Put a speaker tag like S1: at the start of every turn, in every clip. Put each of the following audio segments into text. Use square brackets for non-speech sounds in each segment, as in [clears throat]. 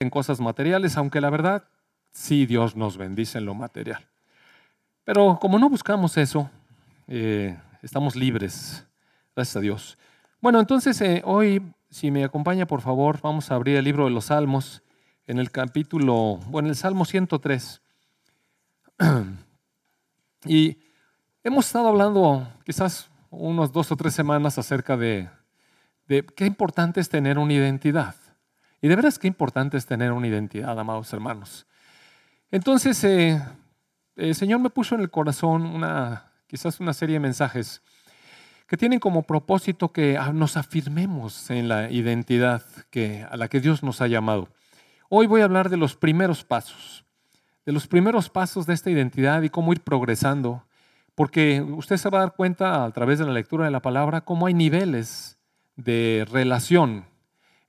S1: en cosas materiales, aunque la verdad, sí Dios nos bendice en lo material. Pero como no buscamos eso, eh, estamos libres, gracias a Dios. Bueno, entonces eh, hoy, si me acompaña, por favor, vamos a abrir el libro de los Salmos en el capítulo, bueno, el Salmo 103. [clears throat] Y hemos estado hablando quizás unos dos o tres semanas acerca de, qué importante es tener una identidad. Y de veras qué importante es tener una identidad, amados hermanos. Entonces, eh, el Señor me puso en el corazón una, quizás una serie de mensajes que tienen como propósito que ah, nos afirmemos en la identidad que, a la que Dios nos ha llamado. Hoy voy a hablar de los primeros pasos de los primeros pasos de esta identidad y cómo ir progresando, porque usted se va a dar cuenta a través de la lectura de la palabra cómo hay niveles de relación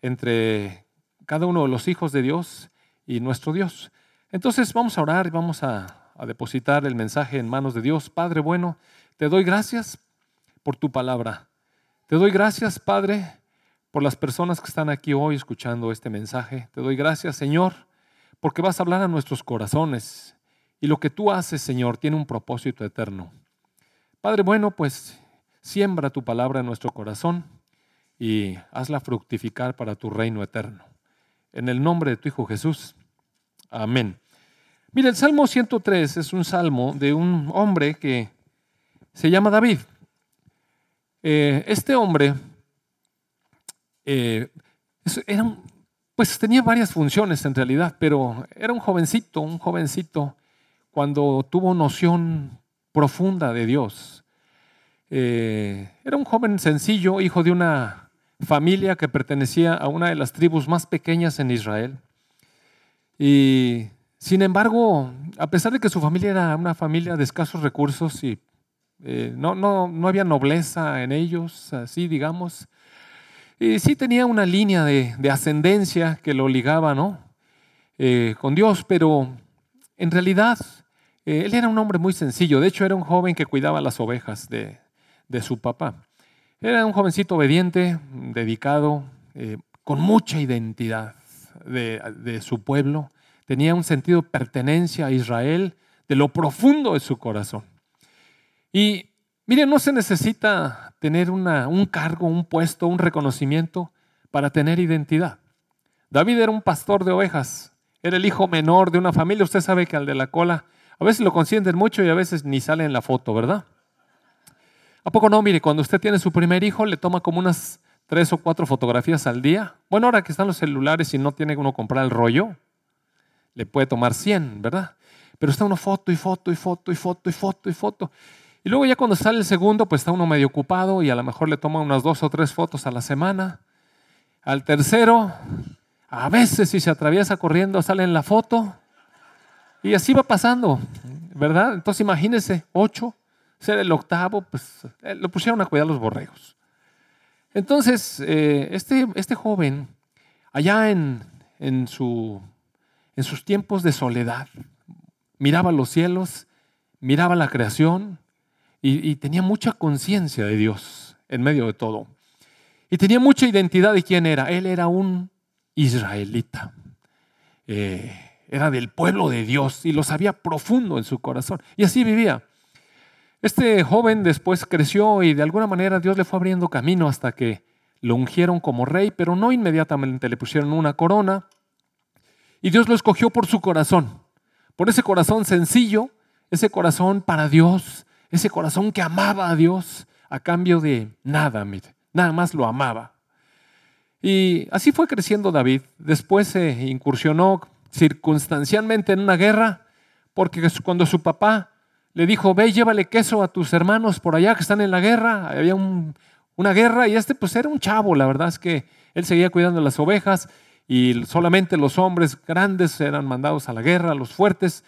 S1: entre cada uno de los hijos de Dios y nuestro Dios. Entonces vamos a orar y vamos a, depositar el mensaje en manos de Dios. Padre bueno, te doy gracias por tu palabra. Te doy gracias, Padre, por las personas que están aquí hoy escuchando este mensaje. Te doy gracias, Señor porque vas a hablar a nuestros corazones. Y lo que tú haces, Señor, tiene un propósito eterno. Padre bueno, pues siembra tu palabra en nuestro corazón y hazla fructificar para tu reino eterno. En el nombre de tu Hijo Jesús. Amén. Mira, el Salmo 103 es un salmo de un hombre que se llama David. Eh, este hombre eh, era pues tenía varias funciones en realidad, pero era un jovencito, un jovencito cuando tuvo noción profunda de Dios. Eh, era un joven sencillo, hijo de una familia que pertenecía a una de las tribus más pequeñas en Israel. Y sin embargo, a pesar de que su familia era una familia de escasos recursos y eh, no, no, no había nobleza en ellos, así digamos, y sí tenía una línea de, ascendencia que lo ligaba ¿no? Eh, con Dios, pero en realidad eh, él era un hombre muy sencillo. De hecho, era un joven que cuidaba las ovejas de, su papá. Era un jovencito obediente, dedicado, eh, con mucha identidad de, su pueblo. Tenía un sentido de pertenencia a Israel de lo profundo de su corazón. Y Mire, no se necesita tener un cargo, un puesto, un reconocimiento para tener identidad. David era un pastor de ovejas, era el hijo menor de una familia. Usted sabe que al de la cola a veces lo consienten mucho y a veces ni sale en la foto, ¿verdad? ¿A poco no? Mire, cuando usted tiene su primer hijo, le toma como unas tres o cuatro fotografías al día. Bueno, ahora que están los celulares y no tiene uno comprar el rollo, le puede tomar 100, ¿verdad? Pero está uno foto y foto y foto y foto y foto y foto. Y luego ya cuando sale el segundo, pues está uno medio ocupado y a lo mejor le toma unas dos o tres fotos a la semana. Al tercero, a veces si se atraviesa corriendo sale en la foto. Y así va pasando, ¿verdad? Entonces imagínense, ocho, ser el octavo, pues eh, lo pusieron a cuidar los borregos. Entonces, eh, este, este joven, allá en, en, su, en sus tiempos de soledad, miraba los cielos, miraba la creación, y, tenía mucha conciencia de Dios en medio de todo. Y tenía mucha identidad de quién era. Él era un israelita. Eh, era del pueblo de Dios y lo sabía profundo en su corazón. Y así vivía. Este joven después creció y de alguna manera Dios le fue abriendo camino hasta que lo ungieron como rey, pero no inmediatamente le pusieron una corona. Y Dios lo escogió por su corazón, por ese corazón sencillo, ese corazón para Dios, ese corazón que amaba a Dios a cambio de nada, nada más lo amaba. Y así fue creciendo David. Después se incursionó circunstancialmente en una guerra, porque cuando su papá le dijo, ve, llévale queso a tus hermanos por allá que están en la guerra, había una guerra y este pues era un chavo, la verdad es que él seguía cuidando las ovejas y solamente los hombres grandes eran mandados a la guerra, los fuertes.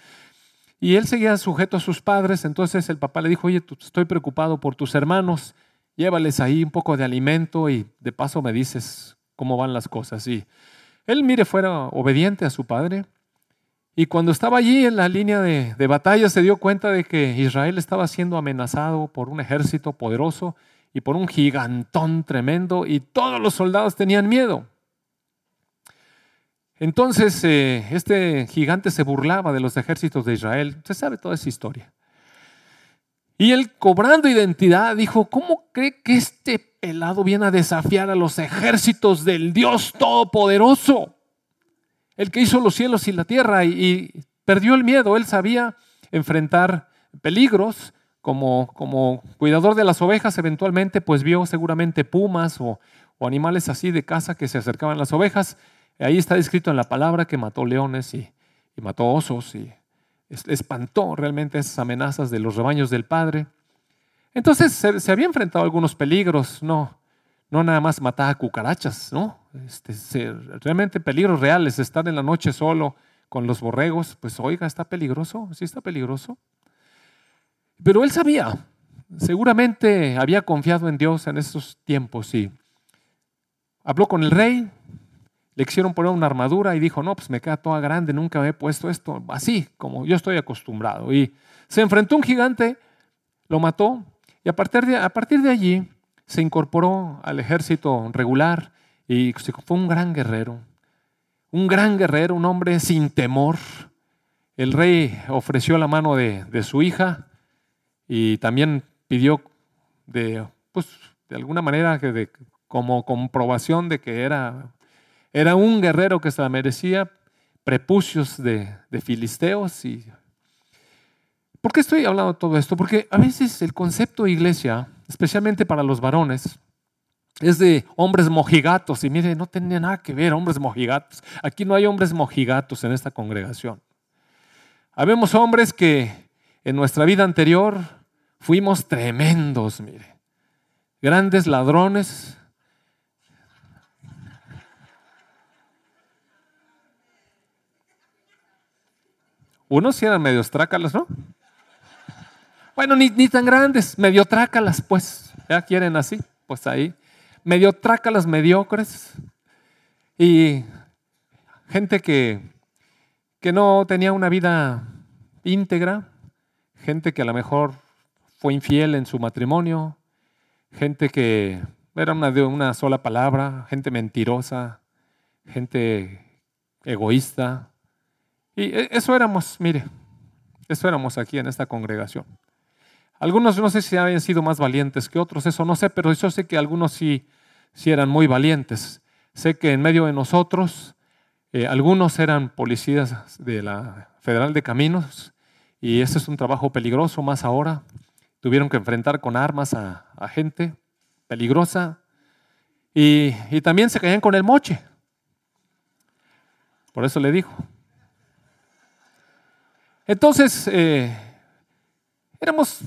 S1: Y él seguía sujeto a sus padres, entonces el papá le dijo, oye, estoy preocupado por tus hermanos, llévales ahí un poco de alimento y de paso me dices cómo van las cosas. Y él, mire, fuera obediente a su padre. Y cuando estaba allí en la línea de, de batalla se dio cuenta de que Israel estaba siendo amenazado por un ejército poderoso y por un gigantón tremendo y todos los soldados tenían miedo. Entonces, eh, este gigante se burlaba de los ejércitos de Israel. Se sabe toda esa historia. Y él, cobrando identidad, dijo, ¿cómo cree que este pelado viene a desafiar a los ejércitos del Dios Todopoderoso? El que hizo los cielos y la tierra y, perdió el miedo. Él sabía enfrentar peligros. Como, como cuidador de las ovejas, eventualmente, pues vio seguramente pumas o, o animales así de casa que se acercaban a las ovejas Ahí está descrito en la palabra que mató leones y, mató osos y espantó realmente esas amenazas de los rebaños del Padre. Entonces se, había enfrentado a algunos peligros, no, no nada más matar cucarachas, ¿no? Este, realmente peligros reales, estar en la noche solo con los borregos, pues oiga, está peligroso, sí está peligroso. Pero él sabía, seguramente había confiado en Dios en esos tiempos y habló con el rey, le quisieron poner una armadura y dijo, no, pues me queda toda grande, nunca me he puesto esto así, como yo estoy acostumbrado. Y se enfrentó a un gigante, lo mató, y a partir de, a partir de allí se incorporó al ejército regular y fue un gran guerrero, un gran guerrero, un hombre sin temor. El rey ofreció la mano de, su hija y también pidió de, pues, de alguna manera que como comprobación de que era era un guerrero que se merecía, prepucios de, filisteos. Y... ¿Por qué estoy hablando de todo esto? Porque a veces el concepto de iglesia, especialmente para los varones, es de hombres mojigatos. Y mire, no tenía nada que ver hombres mojigatos. Aquí no hay hombres mojigatos en esta congregación. Habemos hombres que en nuestra vida anterior fuimos tremendos, mire. Grandes ladrones, Unos sí eran medio trácalas, ¿no? Bueno, ni, ni, tan grandes, medio trácalas, pues. Ya quieren así, pues ahí. Medio trácalas mediocres. Y gente que, que no tenía una vida íntegra. Gente que a lo mejor fue infiel en su matrimonio. Gente que era una de una sola palabra. Gente mentirosa. Gente egoísta y e, eso éramos, mire, eso éramos aquí en esta congregación. Algunos no sé si habían sido más valientes que otros, eso no sé, pero yo sé que algunos sí, sí eran muy valientes. Sé que en medio de nosotros, eh, algunos eran policías de la Federal de Caminos y ese es un trabajo peligroso más ahora. Tuvieron que enfrentar con armas a, gente peligrosa y, y también se caían con el moche. Por eso le dijo, entonces, eh, éramos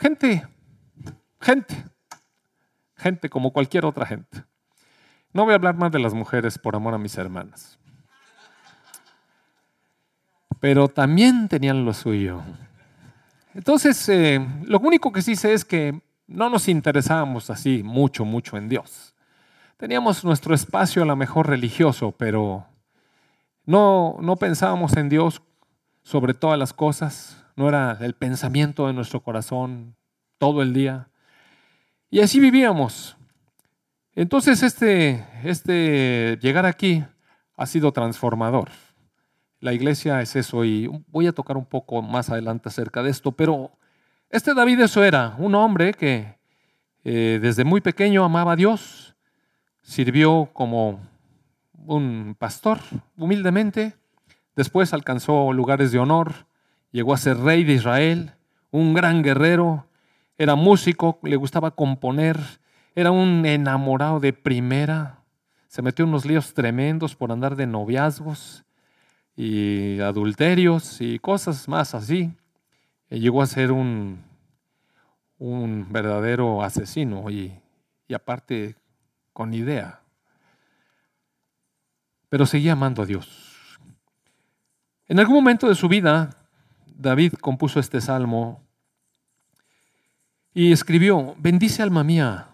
S1: gente, gente, gente como cualquier otra gente. No voy a hablar más de las mujeres por amor a mis hermanas. Pero también tenían lo suyo. Entonces, eh, lo único que sí sé es que no nos interesábamos así mucho, mucho en Dios. Teníamos nuestro espacio a lo mejor religioso, pero no, no pensábamos en Dios sobre todas las cosas, no era el pensamiento de nuestro corazón todo el día. Y así vivíamos. Entonces este, este llegar aquí ha sido transformador. La iglesia es eso y voy a tocar un poco más adelante acerca de esto, pero este David eso era, un hombre que eh, desde muy pequeño amaba a Dios, sirvió como un pastor humildemente, Después alcanzó lugares de honor, llegó a ser rey de Israel, un gran guerrero, era músico, le gustaba componer, era un enamorado de primera, se metió en unos líos tremendos por andar de noviazgos y adulterios y cosas más así. llegó a ser un, un verdadero asesino y, y aparte con idea. Pero seguía amando a Dios. En algún momento de su vida, David compuso este salmo y escribió, bendice alma mía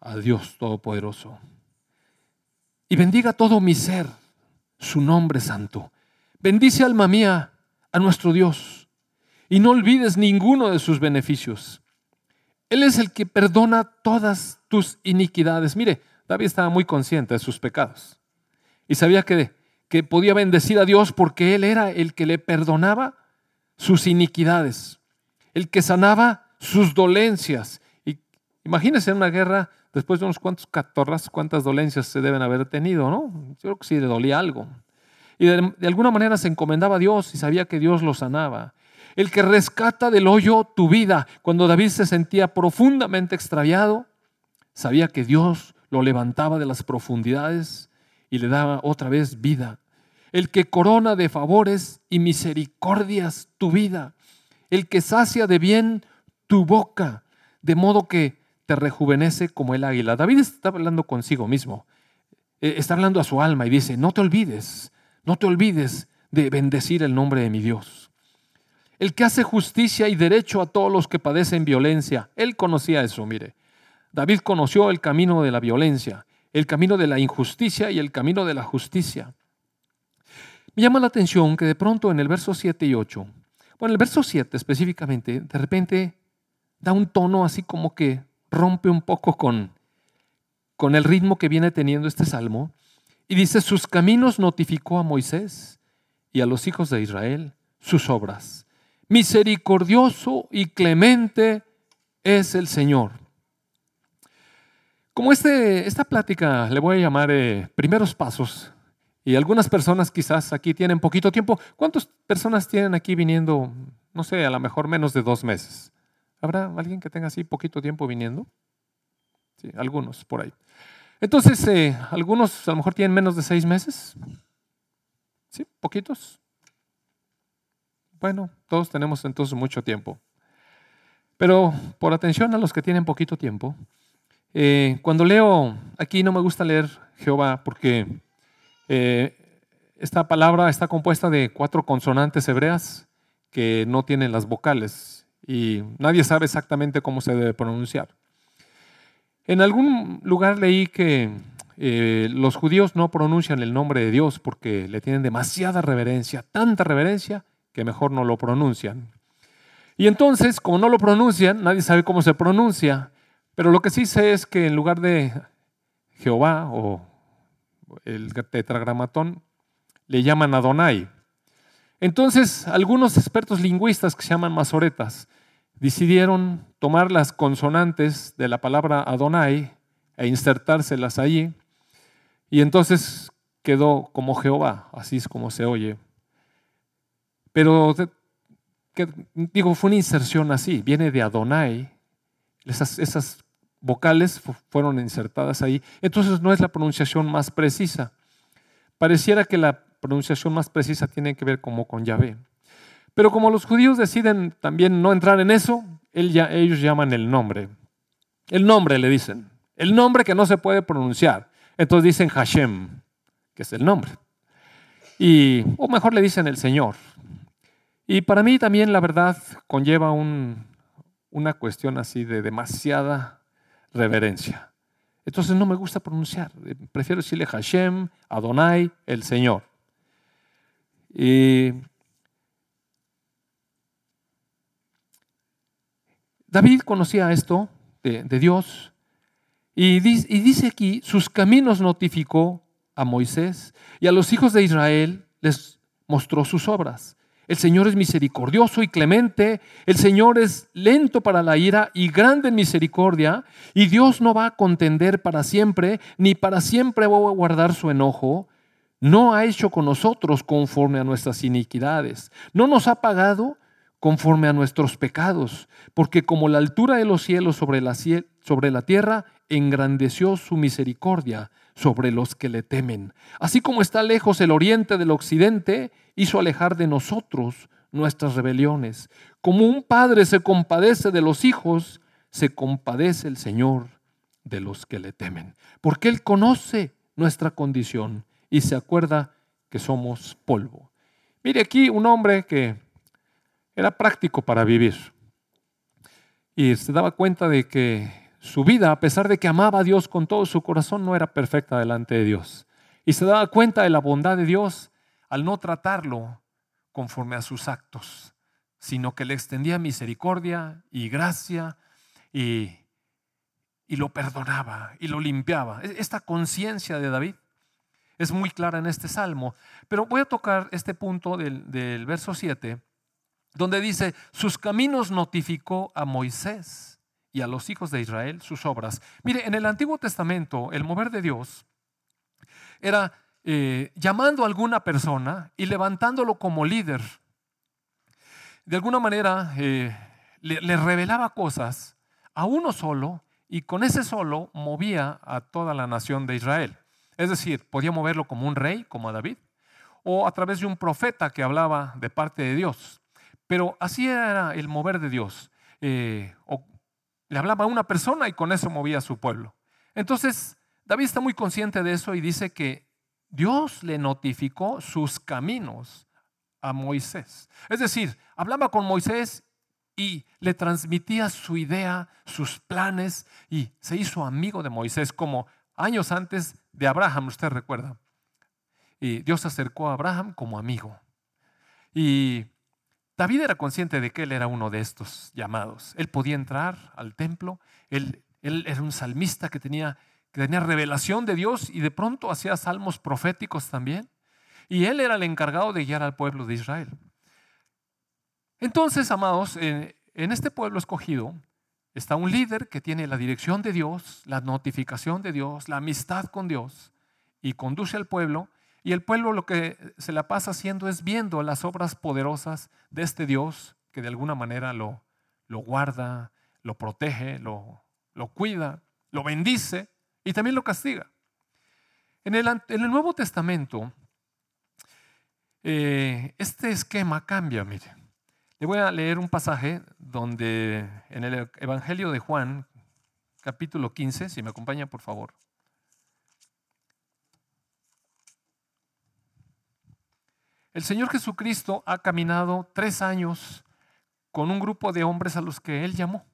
S1: a Dios Todopoderoso y bendiga todo mi ser su nombre santo. Bendice alma mía a nuestro Dios y no olvides ninguno de sus beneficios. Él es el que perdona todas tus iniquidades. Mire, David estaba muy consciente de sus pecados. Y sabía que, que podía bendecir a Dios porque Él era el que le perdonaba sus iniquidades, el que sanaba sus dolencias. Y imagínense en una guerra, después de unos cuantos catorras, cuántas dolencias se deben haber tenido, ¿no? Yo creo que sí le dolía algo. Y de, de alguna manera se encomendaba a Dios y sabía que Dios lo sanaba el que rescata del hoyo tu vida. Cuando David se sentía profundamente extraviado, sabía que Dios lo levantaba de las profundidades y le daba otra vez vida. El que corona de favores y misericordias tu vida. El que sacia de bien tu boca, de modo que te rejuvenece como el águila. David está hablando consigo mismo. Eh, está hablando a su alma y dice, no te olvides, no te olvides de bendecir el nombre de mi Dios el que hace justicia y derecho a todos los que padecen violencia. Él conocía eso, mire. David conoció el camino de la violencia, el camino de la injusticia y el camino de la justicia. Me llama la atención que de pronto en el verso 7 y 8, bueno, el verso 7 específicamente, de repente da un tono así como que rompe un poco con, con el ritmo que viene teniendo este salmo y dice, sus caminos notificó a Moisés y a los hijos de Israel sus obras misericordioso y clemente es el Señor. Como este, esta plática le voy a llamar eh, primeros pasos, y algunas personas quizás aquí tienen poquito tiempo. ¿Cuántas personas tienen aquí viniendo, no sé, a lo mejor menos de dos meses? ¿Habrá alguien que tenga así poquito tiempo viniendo? Sí, algunos por ahí. Entonces, eh, algunos a lo mejor tienen menos de seis meses. ¿Sí? ¿Poquitos? Bueno, todos tenemos entonces mucho tiempo. Pero por atención a los que tienen poquito tiempo, eh, cuando leo, aquí no me gusta leer Jehová porque eh, esta palabra está compuesta de cuatro consonantes hebreas que no tienen las vocales y nadie sabe exactamente cómo se debe pronunciar. En algún lugar leí que eh, los judíos no pronuncian el nombre de Dios porque le tienen demasiada reverencia, tanta reverencia que mejor no lo pronuncian. Y entonces, como no lo pronuncian, nadie sabe cómo se pronuncia, pero lo que sí sé es que en lugar de Jehová o el tetragramatón, le llaman Adonai. Entonces, algunos expertos lingüistas que se llaman masoretas decidieron tomar las consonantes de la palabra Adonai e insertárselas allí, y entonces quedó como Jehová, así es como se oye. Pero, digo, fue una inserción así, viene de Adonai, esas, esas vocales fueron insertadas ahí, entonces no es la pronunciación más precisa. Pareciera que la pronunciación más precisa tiene que ver como con Yahvé. Pero como los judíos deciden también no entrar en eso, ellos llaman el nombre. El nombre le dicen. El nombre que no se puede pronunciar. Entonces dicen Hashem, que es el nombre. Y, o mejor le dicen el Señor. Y para mí también la verdad conlleva una cuestión así de demasiada reverencia. Entonces no me gusta pronunciar, prefiero decirle Hashem, Adonai, el Señor. Y David conocía esto de, Dios y dice aquí, sus caminos notificó a Moisés y a los hijos de Israel les mostró sus obras. El Señor es misericordioso y clemente. El Señor es lento para la ira y grande en misericordia. Y Dios no va a contender para siempre, ni para siempre va a guardar su enojo. No ha hecho con nosotros conforme a nuestras iniquidades. No nos ha pagado conforme a nuestros pecados, porque como la altura de los cielos sobre la, sobre la tierra, engrandeció su misericordia sobre los que le temen. Así como está lejos el oriente del occidente, hizo alejar de nosotros nuestras rebeliones. Como un padre se compadece de los hijos, se compadece el Señor de los que le temen. Porque Él conoce nuestra condición y se acuerda que somos polvo. Mire aquí un hombre que era práctico para vivir y se daba cuenta de que su vida, a pesar de que amaba a Dios con todo su corazón, no era perfecta delante de Dios. Y se daba cuenta de la bondad de Dios al no tratarlo conforme a sus actos, sino que le extendía misericordia y gracia y, lo perdonaba y lo limpiaba. E-, esta conciencia de David es muy clara en este salmo. Pero voy a tocar este punto del, del verso 7, donde dice, sus caminos notificó a Moisés y a los hijos de Israel sus obras. Mire, en el Antiguo Testamento el mover de Dios era eh, llamando a alguna persona y levantándolo como líder. De alguna manera eh, le, revelaba cosas a uno solo y con ese solo movía a toda la nación de Israel. Es decir, podía moverlo como un rey, como a David, o a través de un profeta que hablaba de parte de Dios. Pero así era el mover de Dios. Eh, le hablaba a una persona y con eso movía a su pueblo. Entonces, David está muy consciente de eso y dice que Dios le notificó sus caminos a Moisés. Es decir, hablaba con Moisés y le transmitía su idea, sus planes y se hizo amigo de Moisés como años antes de Abraham, usted recuerda. Y Dios acercó a Abraham como amigo. Y David era consciente de que él era uno de estos llamados. Él podía entrar al templo, él, era un salmista que tenía que tenía revelación de Dios y de pronto hacía salmos proféticos también. Y él era el encargado de guiar al pueblo de Israel. Entonces, amados, en, este pueblo escogido está un líder que tiene la dirección de Dios, la notificación de Dios, la amistad con Dios y conduce al pueblo. Y el pueblo lo que se la pasa haciendo es viendo las obras poderosas de este Dios que de alguna manera lo, lo guarda, lo protege, lo, lo cuida, lo bendice y también lo castiga. En el, en el Nuevo Testamento, eh, este esquema cambia, mire. Le voy a leer un pasaje donde en el Evangelio de Juan, capítulo 15, si me acompaña por favor. El Señor Jesucristo ha caminado tres años con un grupo de hombres a los que Él llamó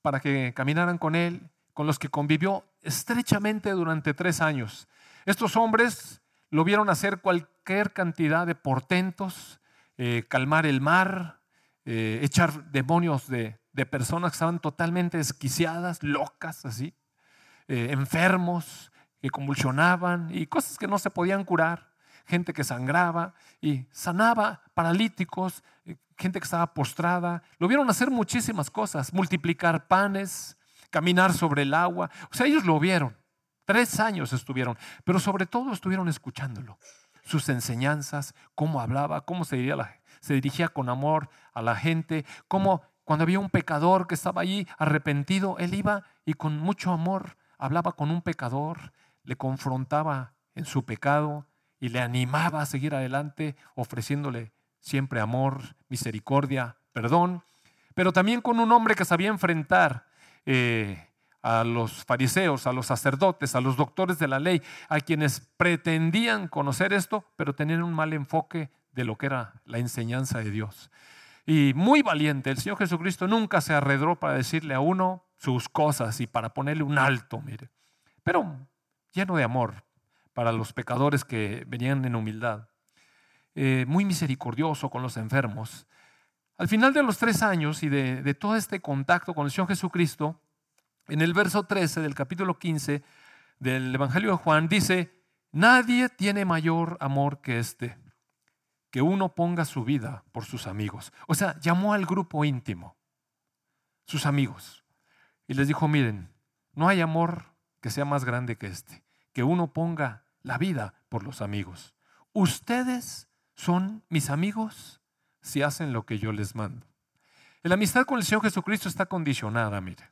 S1: para que caminaran con Él con los que convivió estrechamente durante tres años. Estos hombres lo vieron hacer cualquier cantidad de portentos, eh, calmar el mar, eh, echar demonios de, personas que estaban totalmente esquiciadas, locas, así, eh, enfermos, que convulsionaban y cosas que no se podían curar, gente que sangraba y sanaba paralíticos, gente que estaba postrada. Lo vieron hacer muchísimas cosas, multiplicar panes, caminar sobre el agua. O sea, ellos lo vieron. Tres años estuvieron, pero sobre todo estuvieron escuchándolo. Sus enseñanzas, cómo hablaba, cómo se dirigía, se dirigía con amor a la gente, cómo cuando había un pecador que estaba allí arrepentido, él iba y con mucho amor hablaba con un pecador, le confrontaba en su pecado y le animaba a seguir adelante, ofreciéndole siempre amor, misericordia, perdón, pero también con un hombre que sabía enfrentar eh, a los fariseos, a los sacerdotes, a los doctores de la ley, a quienes pretendían conocer esto, pero tenían un mal enfoque de lo que era la enseñanza de Dios. Y muy valiente, el Señor Jesucristo nunca se arredró para decirle a uno sus cosas y para ponerle un alto, mire, pero lleno de amor para los pecadores que venían en humildad. Eh, muy misericordioso con los enfermos. Al final de los tres años y de, todo este contacto con el Señor Jesucristo, en el verso 13 del capítulo 15 del Evangelio de Juan dice, nadie tiene mayor amor que este, que uno ponga su vida por sus amigos. O sea, llamó al grupo íntimo, sus amigos, y les dijo, miren, no hay amor que sea más grande que este, que uno ponga la vida por los amigos. Ustedes son mis amigos si hacen lo que yo les mando. La amistad con el Señor Jesucristo está condicionada, mire.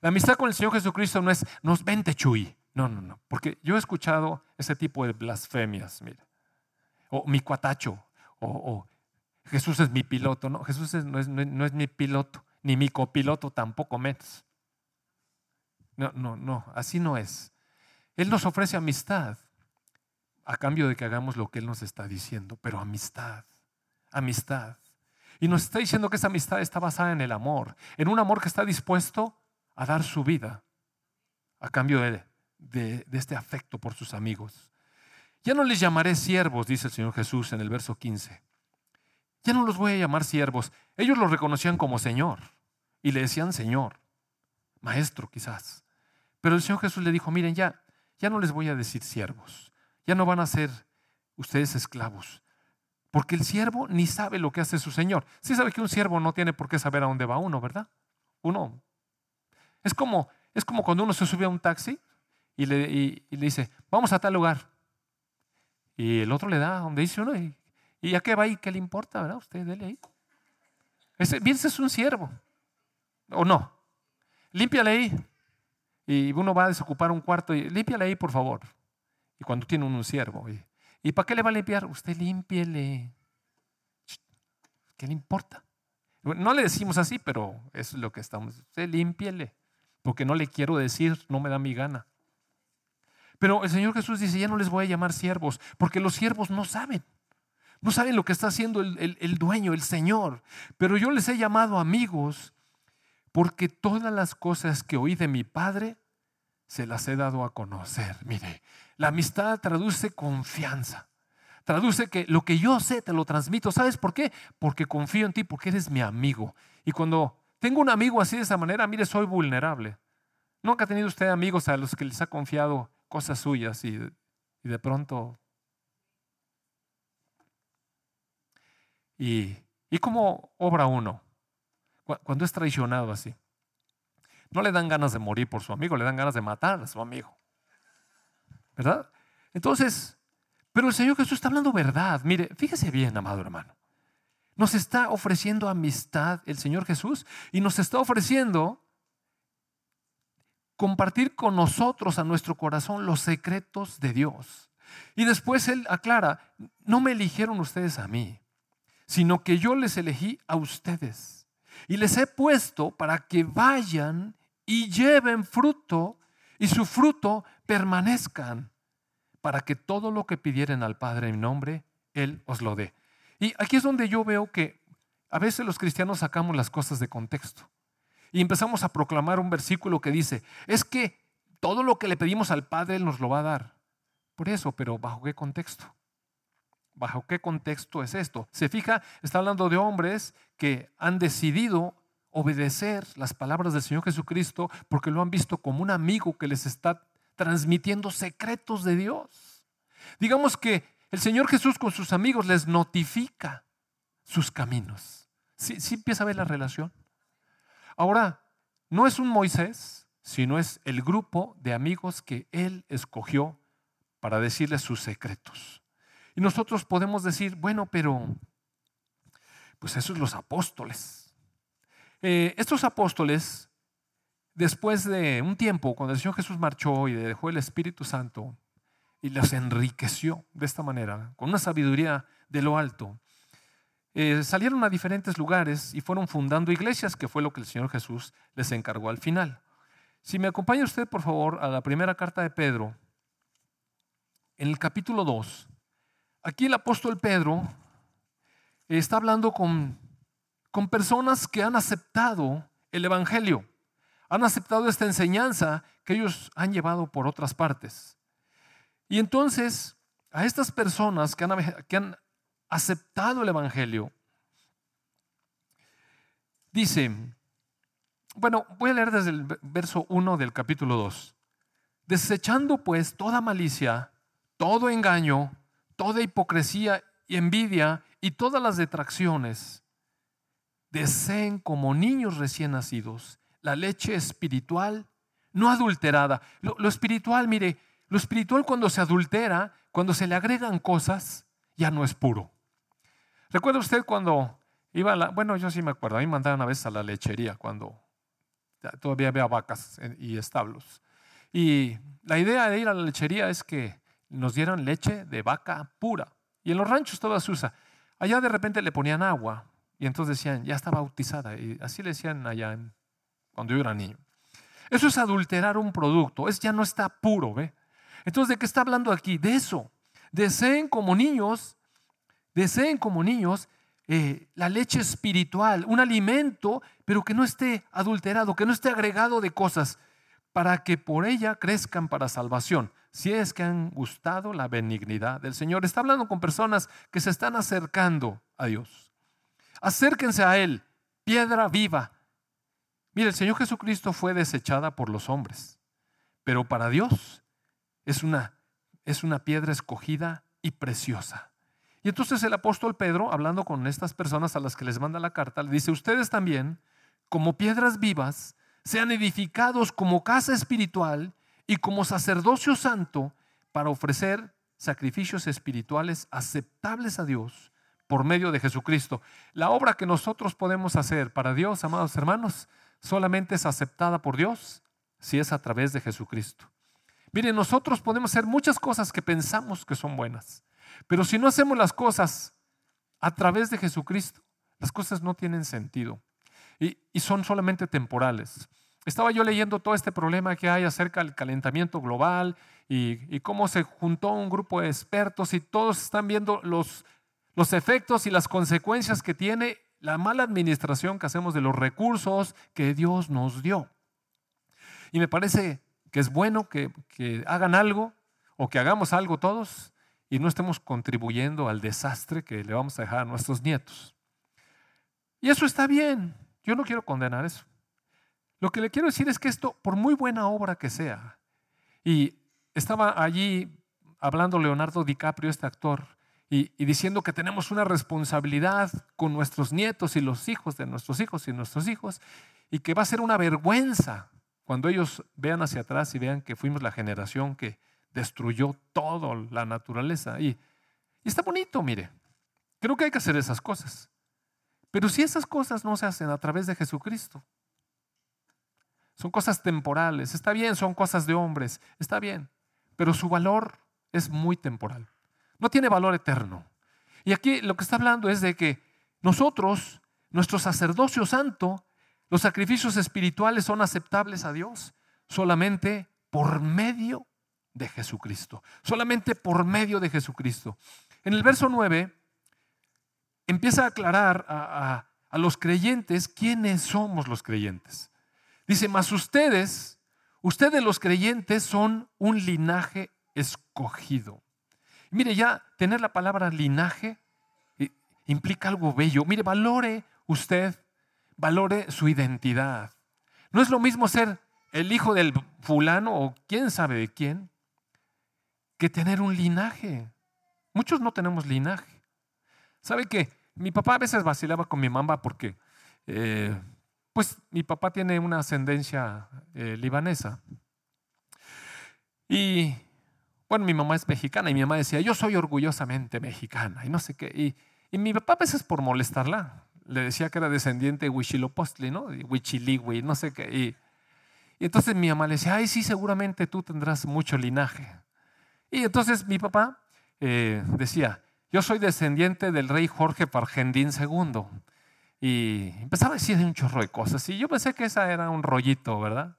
S1: La amistad con el Señor Jesucristo no es, nos vente chuy. No, no, no. Porque yo he escuchado ese tipo de blasfemias, mire. O mi cuatacho. O, Jesús es mi piloto. No, Jesús no, es, no, es, mi piloto. Ni mi copiloto tampoco menos. No, no, no. Así no es. Él nos ofrece amistad a cambio de que hagamos lo que Él nos está diciendo. Pero amistad amistad. Y nos está diciendo que esa amistad está basada en el amor, en un amor que está dispuesto a dar su vida a cambio de, de, este afecto por sus amigos. Ya no les llamaré siervos, dice el Señor Jesús en el verso 15. Ya no los voy a llamar siervos. Ellos los reconocían como Señor y le decían Señor, Maestro quizás. Pero el Señor Jesús le dijo, miren, ya, ya no les voy a decir siervos, ya no van a ser ustedes esclavos. Porque el siervo ni sabe lo que hace su señor. Sí sabe que un siervo no tiene por qué saber a dónde va uno, ¿verdad? Uno. Es como, es como cuando uno se sube a un taxi y le, dice, vamos a tal lugar. Y el otro le da donde dice uno, y, y ya que va ahí, ¿qué le importa, verdad? Usted dele ahí. Ese, bien, ese es un siervo. ¿O no? Límpiale ahí. Y uno va a desocupar un cuarto y límpiale ahí, por favor. Y cuando tiene un siervo. Y, para qué le va a limpiar? Usted límpiele. ¿Qué le importa? No le decimos así, pero es lo que estamos. Usted límpiele. Porque no le quiero decir, no me da mi gana. Pero el Señor Jesús dice, ya no les voy a llamar siervos, porque los siervos no saben. No saben lo que está haciendo el, el dueño, el Señor. Pero yo les he llamado amigos porque todas las cosas que oí de mi Padre se las he dado a conocer. Mire, la amistad traduce confianza. Traduce que lo que yo sé te lo transmito. ¿Sabes por qué? Porque confío en ti, porque eres mi amigo. Y cuando tengo un amigo así de esa manera, mire, soy vulnerable. Nunca ha tenido usted amigos a los que les ha confiado cosas suyas y, de pronto... ¿Y, ¿Y cómo obra uno? Cuando es traicionado así. No le dan ganas de morir por su amigo, le dan ganas de matar a su amigo. ¿Verdad? Entonces, pero el Señor Jesús está hablando verdad. Mire, fíjese bien, amado hermano. Nos está ofreciendo amistad el Señor Jesús y nos está ofreciendo compartir con nosotros a nuestro corazón los secretos de Dios. Y después Él aclara, no me eligieron ustedes a mí, sino que yo les elegí a ustedes y les he puesto para que vayan y lleven fruto y su fruto permanezcan, para que todo lo que pidieren al Padre en nombre, Él os lo dé. Y aquí es donde yo veo que a veces los cristianos sacamos las cosas de contexto y empezamos a proclamar un versículo que dice, es que todo lo que le pedimos al Padre Él nos lo va a dar. Por eso, pero ¿bajo qué contexto? ¿Bajo qué contexto es esto? Se fija, está hablando de hombres que han decidido obedecer las palabras del Señor Jesucristo porque lo han visto como un amigo que les está transmitiendo secretos de Dios. Digamos que el Señor Jesús con sus amigos les notifica sus caminos. ¿Sí, sí empieza a ver la relación? Ahora, no es un Moisés, sino es el grupo de amigos que Él escogió para decirles sus secretos. Y nosotros podemos decir, bueno, pero pues esos los apóstoles. Eh, estos apóstoles, después de un tiempo, cuando el Señor Jesús marchó y dejó el Espíritu Santo y los enriqueció de esta manera, con una sabiduría de lo alto, eh, salieron a diferentes lugares y fueron fundando iglesias, que fue lo que el Señor Jesús les encargó al final. Si me acompaña usted, por favor, a la primera carta de Pedro, en el capítulo 2, Aquí el apóstol Pedro está hablando con, con personas que han aceptado el Evangelio, han aceptado esta enseñanza que ellos han llevado por otras partes. Y entonces, a estas personas que han, aceptado el Evangelio, dice, bueno, voy a leer desde el verso 1 del capítulo 2. Desechando pues toda malicia, todo engaño, toda hipocresía y envidia y todas las detracciones. Deseen como niños recién nacidos la leche espiritual no adulterada. Lo, espiritual, mire, lo espiritual cuando se adultera, cuando se le agregan cosas, ya no es puro. ¿Recuerda usted cuando iba a la, bueno, yo sí me acuerdo, a mí me mandaron una vez a la lechería cuando todavía había vacas y establos. Y la idea de ir a la lechería es que nos dieron leche de vaca pura. Y en los ranchos toda se usa. Allá de repente le ponían agua y entonces decían, ya está bautizada. Y así le decían allá cuando yo era niño. Eso es adulterar un producto, es ya no está puro, ¿ve? Entonces, ¿de qué está hablando aquí? De eso. Deseen como niños, deseen como niños eh, la leche espiritual, un alimento, pero que no esté adulterado, que no esté agregado de cosas, para que por ella crezcan para salvación si es que han gustado la benignidad del Señor. Está hablando con personas que se están acercando a Dios. Acérquense a Él, piedra viva. Mire, el Señor Jesucristo fue desechada por los hombres, pero para Dios es una es una piedra escogida y preciosa. Y entonces el apóstol Pedro, hablando con estas personas a las que les manda la carta, le dice, ustedes también, como piedras vivas, sean edificados como casa espiritual y como sacerdocio santo para ofrecer sacrificios espirituales aceptables a Dios por medio de Jesucristo. La obra que nosotros podemos hacer para Dios, amados hermanos, solamente es aceptada por Dios si es a través de Jesucristo. Miren, nosotros podemos hacer muchas cosas que pensamos que son buenas, pero si no hacemos las cosas a través de Jesucristo, las cosas no tienen sentido y, son solamente temporales. Estaba yo leyendo todo este problema que hay acerca del calentamiento global y, cómo se juntó un grupo de expertos y todos están viendo los, los efectos y las consecuencias que tiene la mala administración que hacemos de los recursos que Dios nos dio. Y me parece que es bueno que, hagan algo o que hagamos algo todos y no estemos contribuyendo al desastre que le vamos a dejar a nuestros nietos. Y eso está bien, yo no quiero condenar eso. Lo que le quiero decir es que esto, por muy buena obra que sea, y estaba allí hablando Leonardo DiCaprio, este actor, y, diciendo que tenemos una responsabilidad con nuestros nietos y los hijos de nuestros hijos y nuestros hijos, y que va a ser una vergüenza cuando ellos vean hacia atrás y vean que fuimos la generación que destruyó toda la naturaleza. Y está bonito, mire. Creo que hay que hacer esas cosas. Pero si esas cosas no se hacen a través de Jesucristo, son cosas temporales, está bien, son cosas de hombres, está bien, pero su valor es muy temporal. No tiene valor eterno. Y aquí lo que está hablando es de que nosotros, nuestro sacerdocio santo, los sacrificios espirituales son aceptables a Dios solamente por medio de Jesucristo. Solamente por medio de Jesucristo. En el verso 9 empieza a aclarar a, los creyentes quiénes somos los creyentes. Dice, mas ustedes, ustedes los creyentes son un linaje escogido. Mire, ya tener la palabra linaje eh, implica algo bello. Mire, valore usted valore su identidad. No es lo mismo ser el hijo del fulano o quién sabe de quién que tener un linaje. Muchos no tenemos linaje. ¿Sabe que mi papá a veces vacilaba con mi mamá porque, eh, pues, mi papá tiene una ascendencia eh, libanesa. Y, bueno, mi mamá es mexicana y mi mamá decía, yo soy orgullosamente mexicana y no sé qué. Y, mi papá a veces por molestarla le decía que era descendiente de Huichilopostli, ¿no? Huichiligui, no sé qué. Y, entonces mi mamá le decía, ay, sí, seguramente tú tendrás mucho linaje. Y entonces mi papá eh, decía, yo soy descendiente del rey Jorge Pargendín II. Y empezaba a decir un chorro de cosas. Y yo pensé que esa era un rollito, ¿verdad?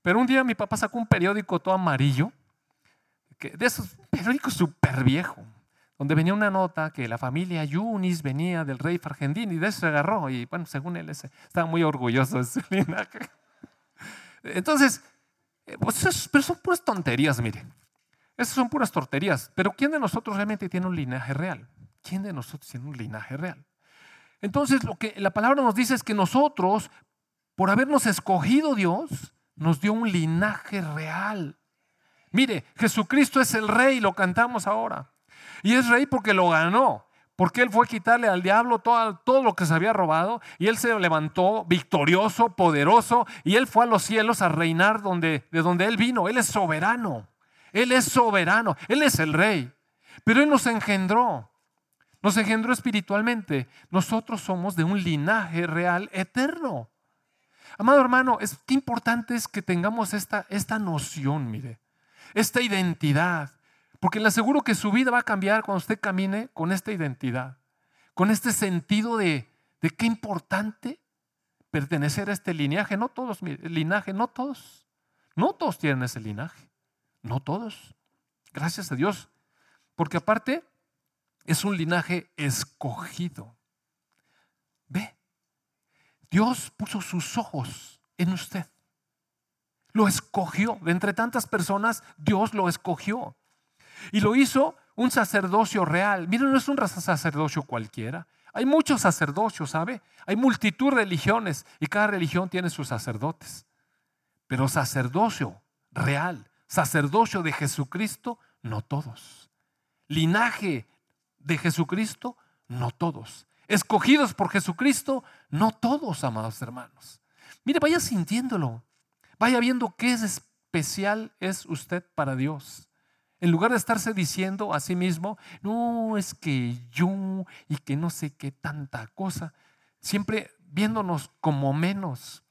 S1: Pero un día mi papá sacó un periódico todo amarillo, de esos periódicos súper viejo donde venía una nota que la familia Yunis venía del rey Fargendín y de eso se agarró. Y bueno, según él, estaba muy orgulloso de su [laughs] linaje. Entonces, eh, pues pero son puras tonterías, mire. Esas son puras tonterías. Pero ¿quién de nosotros realmente tiene un linaje real? ¿Quién de nosotros tiene un linaje real? Entonces, lo que la palabra nos dice es que nosotros, por habernos escogido Dios, nos dio un linaje real. Mire, Jesucristo es el rey, lo cantamos ahora. Y es rey porque lo ganó, porque él fue a quitarle al diablo todo, todo, lo que se había robado y él se levantó victorioso, poderoso y él fue a los cielos a reinar donde, de donde él vino. Él es soberano, él es soberano, él es el rey. Pero él nos engendró, nos engendró espiritualmente. Nosotros somos de un linaje real eterno. Amado hermano, es, qué importante es que tengamos esta, esta noción, mire, esta identidad. Porque le aseguro que su vida va a cambiar cuando usted camine con esta identidad, con este sentido de, de qué importante pertenecer a este linaje. No todos, linaje, no todos. No todos tienen ese linaje. No todos. Gracias a Dios. Porque aparte es un linaje escogido. Ve, Dios puso sus ojos en usted. Lo escogió. De entre tantas personas, Dios lo escogió. Y lo hizo un sacerdocio real. Miren, no es un sacerdocio cualquiera. Hay muchos sacerdocios, ¿sabe? Hay multitud de religiones y cada religión tiene sus sacerdotes. Pero sacerdocio real, sacerdocio de Jesucristo, no todos. Linaje de Jesucristo, no todos. Escogidos por Jesucristo, no todos, amados hermanos. Mire, vaya sintiéndolo. Vaya viendo qué es especial es usted para Dios. En lugar de estarse diciendo a sí mismo, no, es que yo y que no sé qué tanta cosa, siempre viéndonos como menos.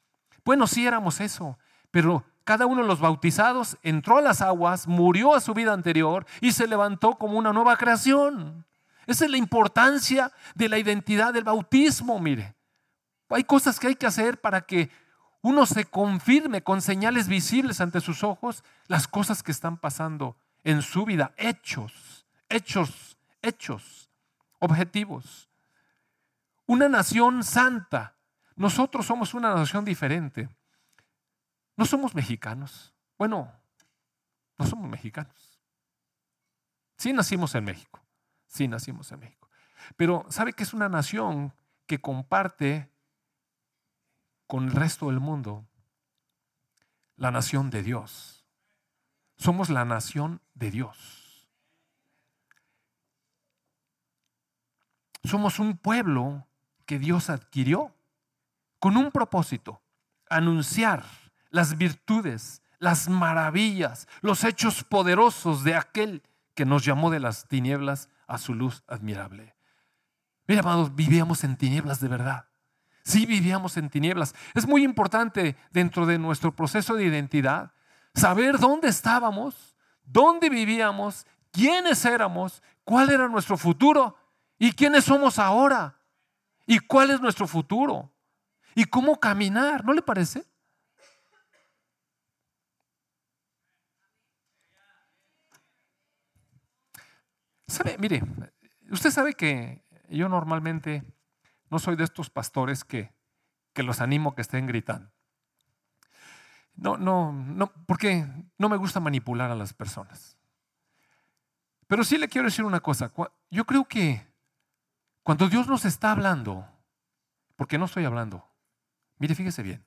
S1: Bueno, sí éramos eso, pero cada uno de los bautizados entró a las aguas, murió a su vida anterior y se levantó como una nueva creación. Esa es la importancia de la identidad del bautismo, mire. Hay cosas que hay que hacer para que uno se confirme con señales visibles ante sus ojos las cosas que están pasando en su vida, hechos, hechos, hechos, objetivos. Una nación santa. Nosotros somos una nación diferente. No somos mexicanos. Bueno, no somos mexicanos. Sí nacimos en México. Sí nacimos en México. Pero ¿sabe que es una nación que comparte con el resto del mundo la nación de Dios? Somos la nación de Dios. Somos un pueblo que Dios adquirió con un propósito, anunciar las virtudes, las maravillas, los hechos poderosos de aquel que nos llamó de las tinieblas a su luz admirable. Mira, amados, vivíamos en tinieblas de verdad. Sí, vivíamos en tinieblas. Es muy importante dentro de nuestro proceso de identidad saber dónde estábamos, dónde vivíamos, quiénes éramos, cuál era nuestro futuro y quiénes somos ahora y cuál es nuestro futuro y cómo caminar, ¿no le parece? ¿Sabe? Mire, usted sabe que yo normalmente no soy de estos pastores que, que los animo que estén gritando. No, no, no, porque no me gusta manipular a las personas. Pero sí le quiero decir una cosa. Yo creo que cuando Dios nos está hablando, porque no estoy hablando, mire, fíjese bien,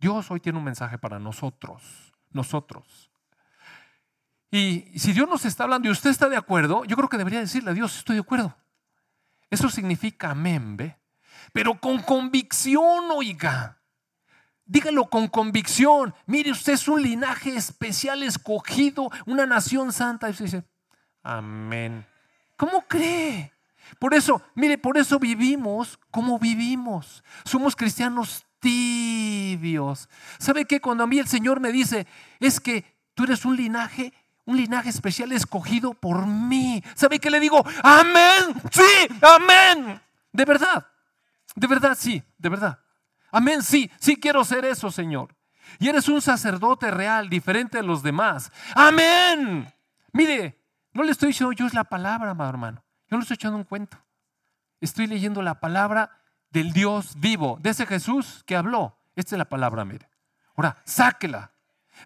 S1: Dios hoy tiene un mensaje para nosotros, nosotros. Y si Dios nos está hablando y usted está de acuerdo, yo creo que debería decirle a Dios, estoy de acuerdo. Eso significa amén, ¿ve? Pero con convicción, oiga. Dígalo con convicción. Mire, usted es un linaje especial escogido, una nación santa. Y usted dice, amén. ¿Cómo cree? Por eso, mire, por eso vivimos como vivimos. Somos cristianos tibios. ¿Sabe qué? Cuando a mí el Señor me dice, es que tú eres un linaje, un linaje especial escogido por mí. ¿Sabe qué le digo? Amén. Sí, amén. De verdad. De verdad, sí, de verdad. Amén, sí, sí quiero ser eso, Señor. Y eres un sacerdote real, diferente de los demás. Amén. Mire, no le estoy diciendo yo es la palabra, amado hermano. Yo no estoy echando un cuento. Estoy leyendo la palabra del Dios vivo, de ese Jesús que habló. Esta es la palabra, mire. Ahora, sáquela.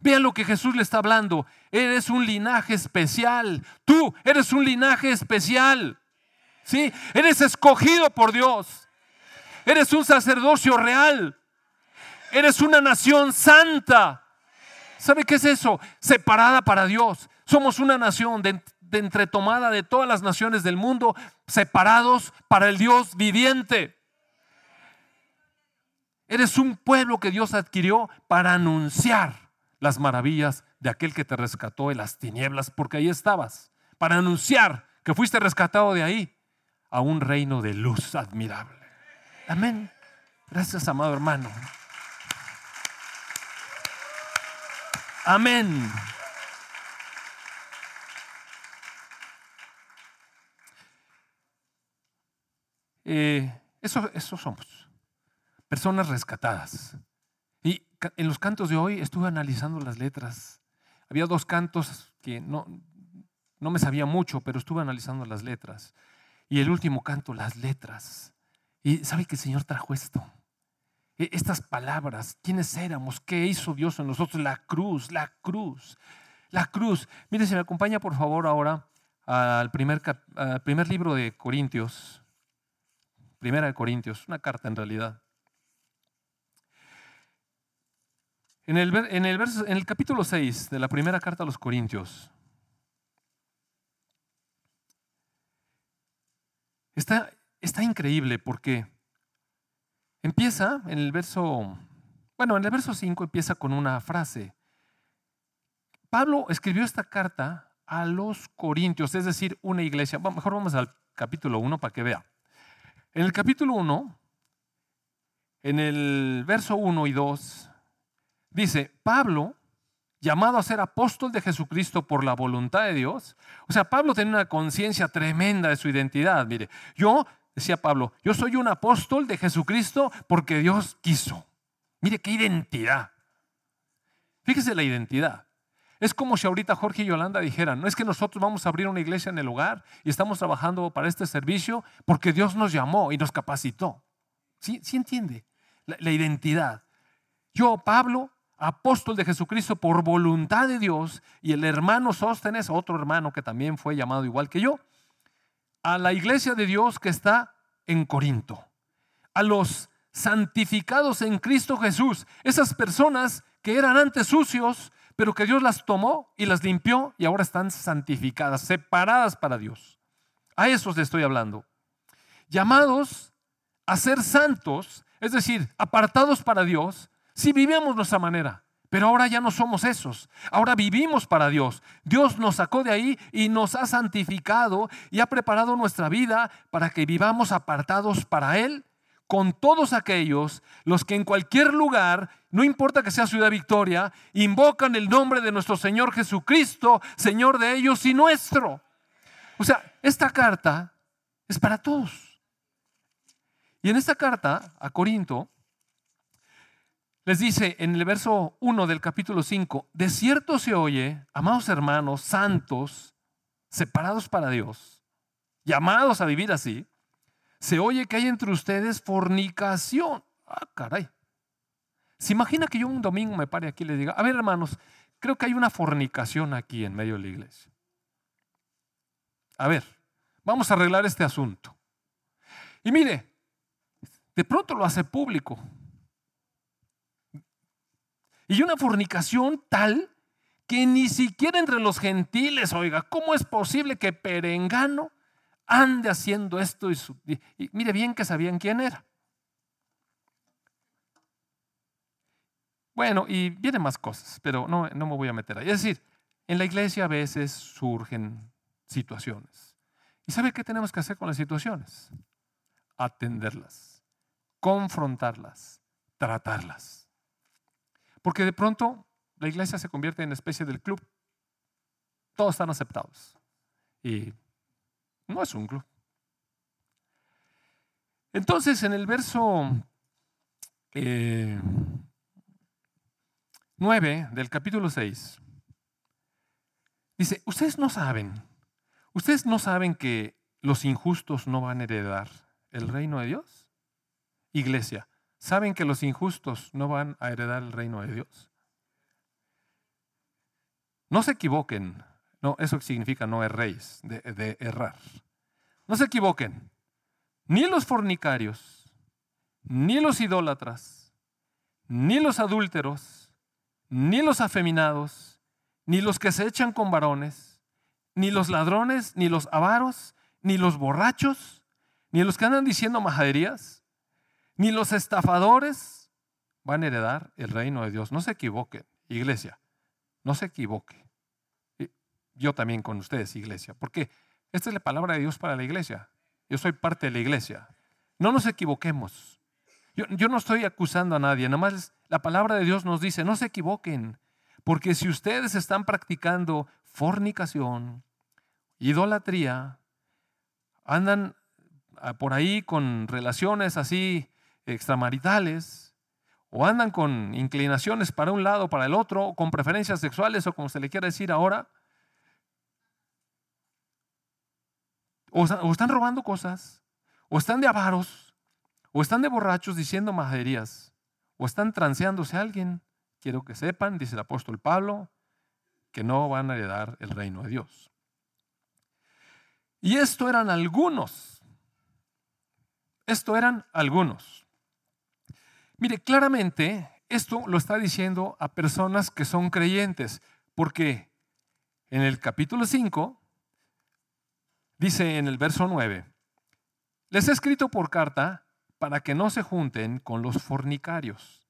S1: Vean lo que Jesús le está hablando. Eres un linaje especial. Tú eres un linaje especial. ¿Sí? Eres escogido por Dios. Eres un sacerdocio real. Eres una nación santa. ¿Sabe qué es eso? Separada para Dios. Somos una nación de, entretomada de todas las naciones del mundo, separados para el Dios viviente. Eres un pueblo que Dios adquirió para anunciar las maravillas de aquel que te rescató de las tinieblas, porque ahí estabas, para anunciar que fuiste rescatado de ahí a un reino de luz admirable. Amén. Gracias, amado hermano. Amén. Eh, eso, eso somos. Personas rescatadas. En los cantos de hoy estuve analizando las letras. Había dos cantos que no, no me sabía mucho, pero estuve analizando las letras. Y el último canto, las letras. Y sabe que el Señor trajo esto. E, estas palabras, ¿quiénes éramos? ¿Qué hizo Dios en nosotros? La cruz, la cruz, la cruz. Mire, si me acompaña por favor ahora al primer, primer libro de Corintios, primera de Corintios, una carta en realidad. En el, en el, verso, en el capítulo 6 de la primera carta a los Corintios, está, está increíble porque empieza en el verso, bueno, en el verso 5 empieza con una frase. Pablo escribió esta carta a los Corintios, es decir, una iglesia. Bueno, mejor vamos al capítulo 1 para que vea. En el capítulo 1, en el verso 1 y 2, dice, Pablo, llamado a ser apóstol de Jesucristo por la voluntad de Dios. O sea, Pablo tenía una conciencia tremenda de su identidad. Mire, yo, decía Pablo, yo soy un apóstol de Jesucristo porque Dios quiso. Mire qué identidad. Fíjese la identidad. Es como si ahorita Jorge y Yolanda dijeran, no es que nosotros vamos a abrir una iglesia en el hogar y estamos trabajando para este servicio porque Dios nos llamó y nos capacitó. ¿Sí, ¿Sí entiende? La, la identidad. Yo, Pablo, apóstol de Jesucristo por voluntad de Dios, y el hermano Sóstenes, otro hermano que también fue llamado igual que yo, a la iglesia de Dios que está en Corinto, a los santificados en Cristo Jesús, esas personas que eran antes sucios, pero que Dios las tomó y las limpió y ahora están santificadas, separadas para Dios. A esos le estoy hablando. Llamados a ser santos, es decir, apartados para Dios, si vivíamos nuestra manera. Pero ahora ya no somos esos. Ahora vivimos para Dios. Dios nos sacó de ahí y nos ha santificado y ha preparado nuestra vida para que vivamos apartados para Él con todos aquellos los que en cualquier lugar, no importa que sea Ciudad Victoria, invocan el nombre de nuestro Señor Jesucristo, Señor de ellos y nuestro. O sea, esta carta es para todos. Y en esta carta a Corinto les dice en el verso 1 del capítulo 5, de cierto se oye, amados hermanos, santos, separados para Dios, llamados a vivir así, se oye que hay entre ustedes fornicación. Ah, caray. ¿Se imagina que yo un domingo me pare aquí y le diga, a ver hermanos, creo que hay una fornicación aquí en medio de la iglesia? A ver, vamos a arreglar este asunto. Y mire, de pronto lo hace público. Y una fornicación tal que ni siquiera entre los gentiles, oiga, ¿cómo es posible que Perengano ande haciendo esto? Y, mire bien que sabían quién era. Bueno, y vienen más cosas, pero no, no me voy a meter ahí. Es decir, en la iglesia a veces surgen situaciones. ¿Y sabe qué tenemos que hacer con las situaciones? Atenderlas, confrontarlas, tratarlas. Porque de pronto la iglesia se convierte en especie del club. Todos están aceptados. Y no es un club. Entonces, en el verso 9 eh, del capítulo 6, dice, ustedes no saben, ustedes no saben que los injustos no van a heredar el reino de Dios. Iglesia, ¿Saben que los injustos no van a heredar el reino de Dios? No se equivoquen. No, eso significa no erréis, de, de errar. No se equivoquen. Ni los fornicarios, ni los idólatras, ni los adúlteros, ni los afeminados, ni los que se echan con varones, ni los ladrones, ni los avaros, ni los borrachos, ni los que andan diciendo majaderías, ni los estafadores van a heredar el reino de Dios. No se equivoquen, iglesia, no se equivoque. Yo también con ustedes, iglesia, porque esta es la palabra de Dios para la iglesia. Yo soy parte de la iglesia. No nos equivoquemos. Yo, yo no estoy acusando a nadie, nada más la palabra de Dios nos dice, no se equivoquen, porque si ustedes están practicando fornicación, idolatría, andan ah, por ahí con relaciones así extramaritales, o andan con inclinaciones para un lado o para el otro, con preferencias sexuales o como se le quiera decir ahora, o, están robando cosas, o están de avaros, o están de borrachos diciendo majaderías, o están transeándose a alguien. Quiero que sepan, dice el apóstol Pablo, que no van a heredar el reino de Dios. Y esto eran algunos. Esto eran algunos. Mire, claramente esto lo está diciendo a personas que son creyentes, porque en el capítulo 5 dice en el verso 9, les he escrito por carta para que no se junten con los fornicarios.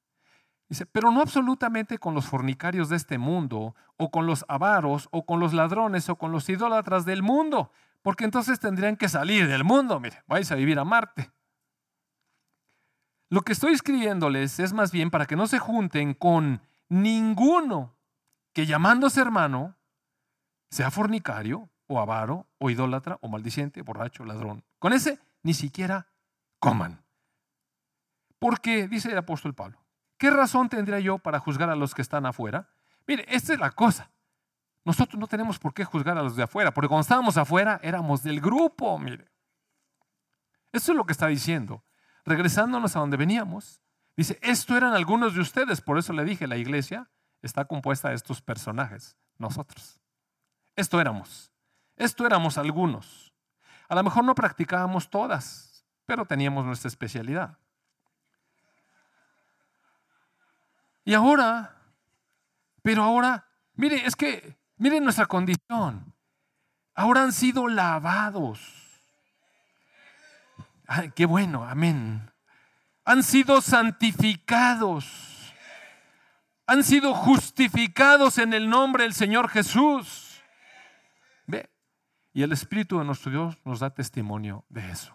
S1: Dice, pero no absolutamente con los fornicarios de este mundo, o con los avaros, o con los ladrones, o con los idólatras del mundo, porque entonces tendrían que salir del mundo. Mire, vais a vivir a Marte. Lo que estoy escribiéndoles es más bien para que no se junten con ninguno que llamándose hermano sea fornicario, o avaro, o idólatra, o maldiciente, borracho, ladrón. Con ese ni siquiera coman. Porque, dice el apóstol Pablo, ¿qué razón tendría yo para juzgar a los que están afuera? Mire, esta es la cosa. Nosotros no tenemos por qué juzgar a los de afuera, porque cuando estábamos afuera éramos del grupo, mire. Eso es lo que está diciendo. Regresándonos a donde veníamos, dice, esto eran algunos de ustedes, por eso le dije, la iglesia está compuesta de estos personajes, nosotros. Esto éramos. Esto éramos algunos. A lo mejor no practicábamos todas, pero teníamos nuestra especialidad. Y ahora, pero ahora, mire, es que, mire nuestra condición. Ahora han sido lavados. Ay, qué bueno, amén. Han sido santificados. Han sido justificados en el nombre del Señor Jesús. Ve. Y el Espíritu de nuestro Dios nos da testimonio de eso.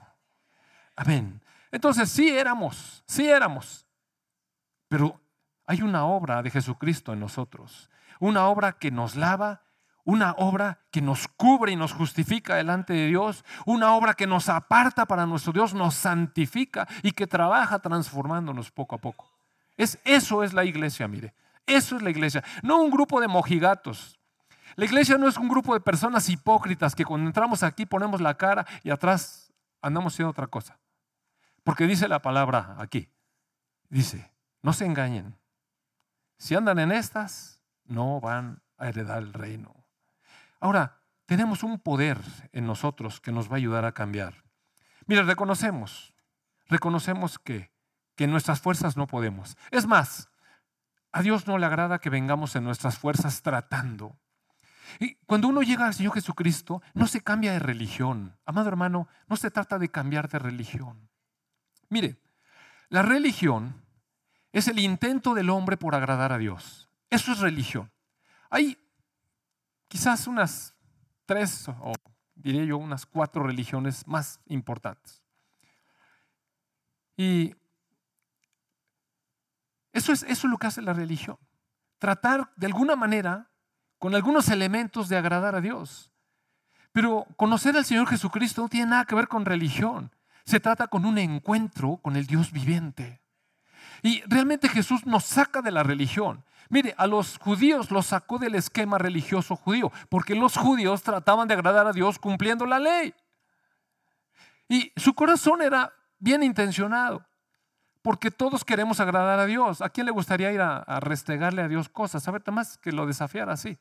S1: Amén. Entonces, sí éramos, sí éramos. Pero hay una obra de Jesucristo en nosotros, una obra que nos lava, una obra que nos cubre y nos justifica delante de Dios, una obra que nos aparta para nuestro Dios, nos santifica y que trabaja transformándonos poco a poco. Es, eso es la iglesia, mire. Eso es la iglesia. No un grupo de mojigatos. La iglesia no es un grupo de personas hipócritas que cuando entramos aquí ponemos la cara y atrás andamos haciendo otra cosa. Porque dice la palabra aquí. Dice, no se engañen. Si andan en estas, no van a heredar el reino. Ahora, tenemos un poder en nosotros que nos va a ayudar a cambiar. Mire, reconocemos, reconocemos que, que en nuestras fuerzas no podemos. Es más, a Dios no le agrada que vengamos en nuestras fuerzas tratando. Y cuando uno llega al Señor Jesucristo, no se cambia de religión. Amado hermano, no se trata de cambiar de religión. Mire, la religión es el intento del hombre por agradar a Dios. Eso es religión. Hay quizás unas tres o diría yo unas cuatro religiones más importantes. Y eso es, eso es lo que hace la religión. Tratar de alguna manera, con algunos elementos de agradar a Dios. Pero conocer al Señor Jesucristo no tiene nada que ver con religión. Se trata con un encuentro con el Dios viviente. Y realmente Jesús nos saca de la religión. Mire, a los judíos los sacó del esquema religioso judío, porque los judíos trataban de agradar a Dios cumpliendo la ley. Y su corazón era bien intencionado, porque todos queremos agradar a Dios. ¿A quién le gustaría ir a, restregarle a Dios cosas? A ver, más que lo desafiara así.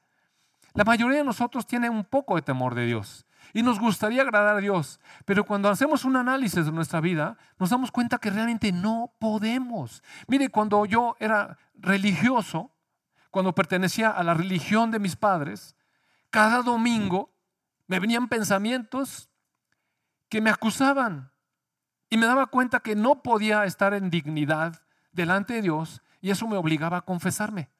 S1: La mayoría de nosotros tiene un poco de temor de Dios y nos gustaría agradar a Dios, pero cuando hacemos un análisis de nuestra vida, nos damos cuenta que realmente no podemos. Mire, cuando yo era religioso, cuando pertenecía a la religión de mis padres, cada domingo me venían pensamientos que me acusaban y me daba cuenta que no podía estar en dignidad delante de Dios y eso me obligaba a confesarme.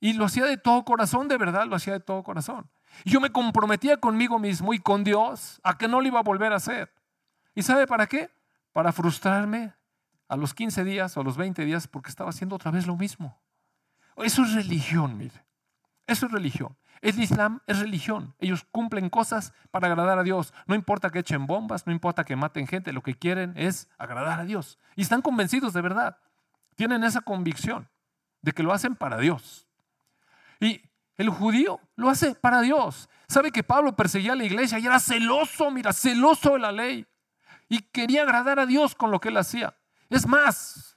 S1: Y lo hacía de todo corazón, de verdad, lo hacía de todo corazón. Y yo me comprometía conmigo mismo y con Dios a que no lo iba a volver a hacer. ¿Y sabe para qué? Para frustrarme a los 15 días o a los 20 días porque estaba haciendo otra vez lo mismo. Eso es religión, mire. Eso es religión. El Islam es religión. Ellos cumplen cosas para agradar a Dios. No importa que echen bombas, no importa que maten gente, lo que quieren es agradar a Dios. Y están convencidos de verdad. Tienen esa convicción de que lo hacen para Dios. Y el judío lo hace para Dios. Sabe que Pablo perseguía a la iglesia y era celoso, mira, celoso de la ley. Y quería agradar a Dios con lo que él hacía. Es más,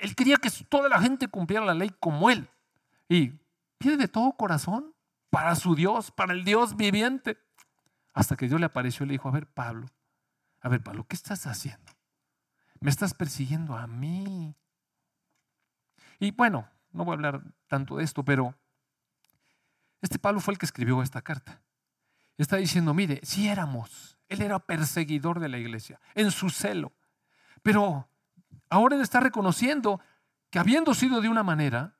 S1: él quería que toda la gente cumpliera la ley como él. Y pide de todo corazón para su Dios, para el Dios viviente. Hasta que Dios le apareció y le dijo, a ver, Pablo, a ver, Pablo, ¿qué estás haciendo? Me estás persiguiendo a mí. Y bueno, no voy a hablar tanto de esto, pero este Pablo fue el que escribió esta carta. Está diciendo, mire, si éramos, él era perseguidor de la iglesia, en su celo, pero ahora él está reconociendo que habiendo sido de una manera,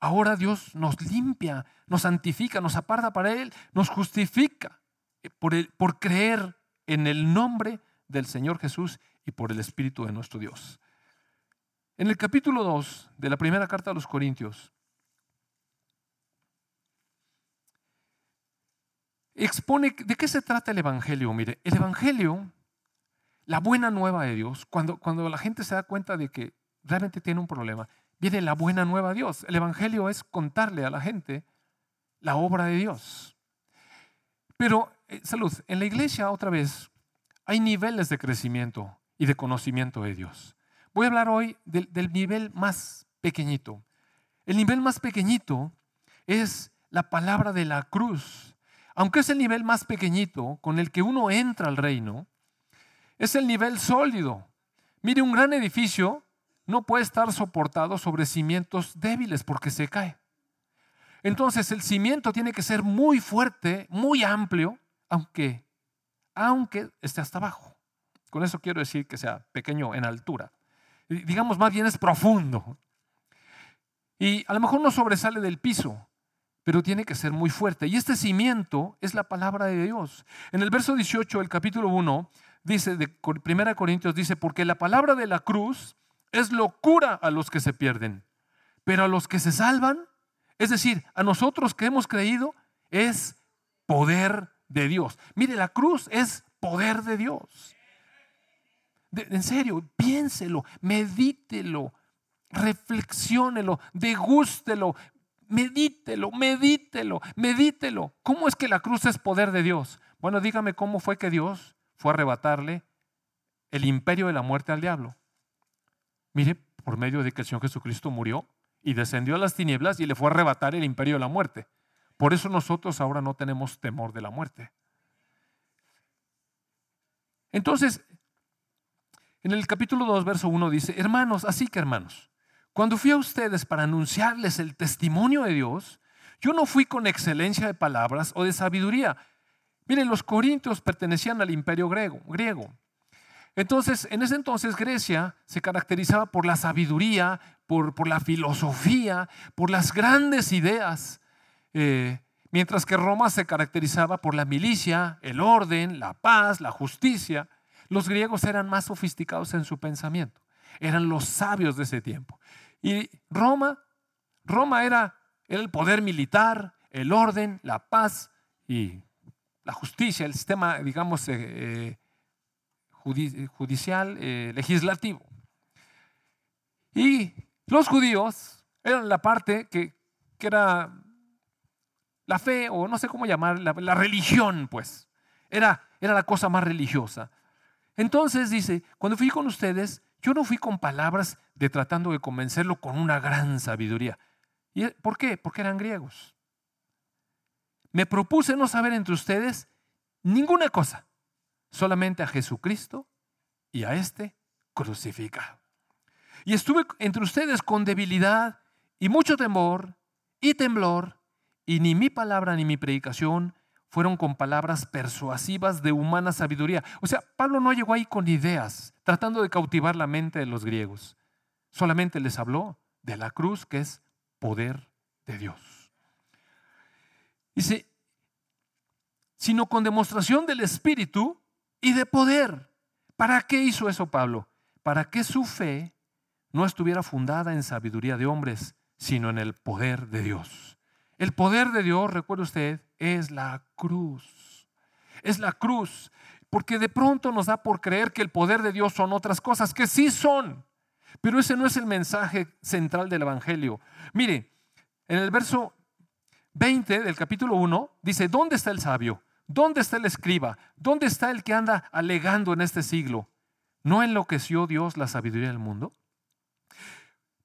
S1: ahora Dios nos limpia, nos santifica, nos aparta para Él, nos justifica por, el, por creer en el nombre del Señor Jesús y por el Espíritu de nuestro Dios. En el capítulo 2 de la primera carta a los Corintios, expone de qué se trata el Evangelio. Mire, el Evangelio, la buena nueva de Dios, cuando, cuando la gente se da cuenta de que realmente tiene un problema, viene la buena nueva de Dios. El Evangelio es contarle a la gente la obra de Dios. Pero, eh, salud, en la iglesia otra vez hay niveles de crecimiento y de conocimiento de Dios. Voy a hablar hoy del, del nivel más pequeñito. El nivel más pequeñito es la palabra de la cruz. Aunque es el nivel más pequeñito con el que uno entra al reino, es el nivel sólido. Mire, un gran edificio no puede estar soportado sobre cimientos débiles porque se cae. Entonces el cimiento tiene que ser muy fuerte, muy amplio, aunque, aunque esté hasta abajo. Con eso quiero decir que sea pequeño en altura. Digamos más bien es profundo. Y a lo mejor no sobresale del piso, pero tiene que ser muy fuerte. Y este cimiento es la palabra de Dios. En el verso 18 del capítulo 1 dice de 1 Corintios dice, "Porque la palabra de la cruz es locura a los que se pierden, pero a los que se salvan, es decir, a nosotros que hemos creído, es poder de Dios. Mire, la cruz es poder de Dios. en serio, piénselo, medítelo, reflexiónelo, degústelo, medítelo, medítelo, medítelo. ¿Cómo es que la cruz es poder de Dios? Bueno, dígame cómo fue que Dios fue a arrebatarle el imperio de la muerte al diablo. Mire, por medio de que el Señor Jesucristo murió y descendió a las tinieblas y le fue a arrebatar el imperio de la muerte. Por eso nosotros ahora no tenemos temor de la muerte. Entonces, en el capítulo 2, verso 1 dice, hermanos, así que hermanos, cuando fui a ustedes para anunciarles el testimonio de Dios, yo no fui con excelencia de palabras o de sabiduría. Miren, los corintios pertenecían al imperio griego. griego. Entonces, en ese entonces Grecia se caracterizaba por la sabiduría, por, por la filosofía, por las grandes ideas, eh, mientras que Roma se caracterizaba por la milicia, el orden, la paz, la justicia. Los griegos eran más sofisticados en su pensamiento, eran los sabios de ese tiempo. Y Roma, Roma era el poder militar, el orden, la paz y la justicia, el sistema, digamos, eh, eh, judicial, eh, legislativo. Y los judíos eran la parte que, era la fe, o no sé cómo llamar, la, religión, pues. Era, era la cosa más religiosa. Entonces dice, cuando fui con ustedes, yo no fui con palabras de tratando de convencerlo con una gran sabiduría. ¿Y ¿Por qué? Porque eran griegos. Me propuse no saber entre ustedes ninguna cosa, solamente a Jesucristo y a este crucificado. Y estuve entre ustedes con debilidad y mucho temor y temblor, y ni mi palabra ni mi predicación fueron con palabras persuasivas de humana sabiduría. O sea, Pablo no llegó ahí con ideas, tratando de cautivar la mente de los griegos. Solamente les habló de la cruz, que es poder de Dios. Dice, sino con demostración del Espíritu y de poder. ¿Para qué hizo eso Pablo? Para que su fe no estuviera fundada en sabiduría de hombres, sino en el poder de Dios. El poder de Dios, recuerde usted, es la cruz. Es la cruz. Porque de pronto nos da por creer que el poder de Dios son otras cosas, que sí son. Pero ese no es el mensaje central del Evangelio. Mire, en el verso 20 del capítulo 1 dice, ¿dónde está el sabio? ¿Dónde está el escriba? ¿Dónde está el que anda alegando en este siglo? ¿No enloqueció Dios la sabiduría del mundo?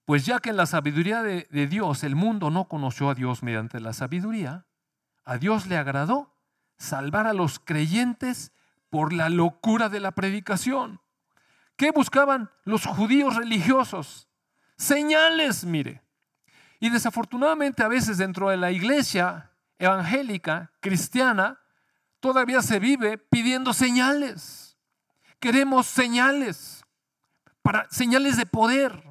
S1: Pues ya que en la sabiduría de, Dios el mundo no conoció a Dios mediante la sabiduría, a Dios le agradó salvar a los creyentes por la locura de la predicación. ¿Qué buscaban los judíos religiosos? Señales, mire. Y desafortunadamente a veces dentro de la iglesia evangélica, cristiana, todavía se vive pidiendo señales. Queremos señales, para señales de poder.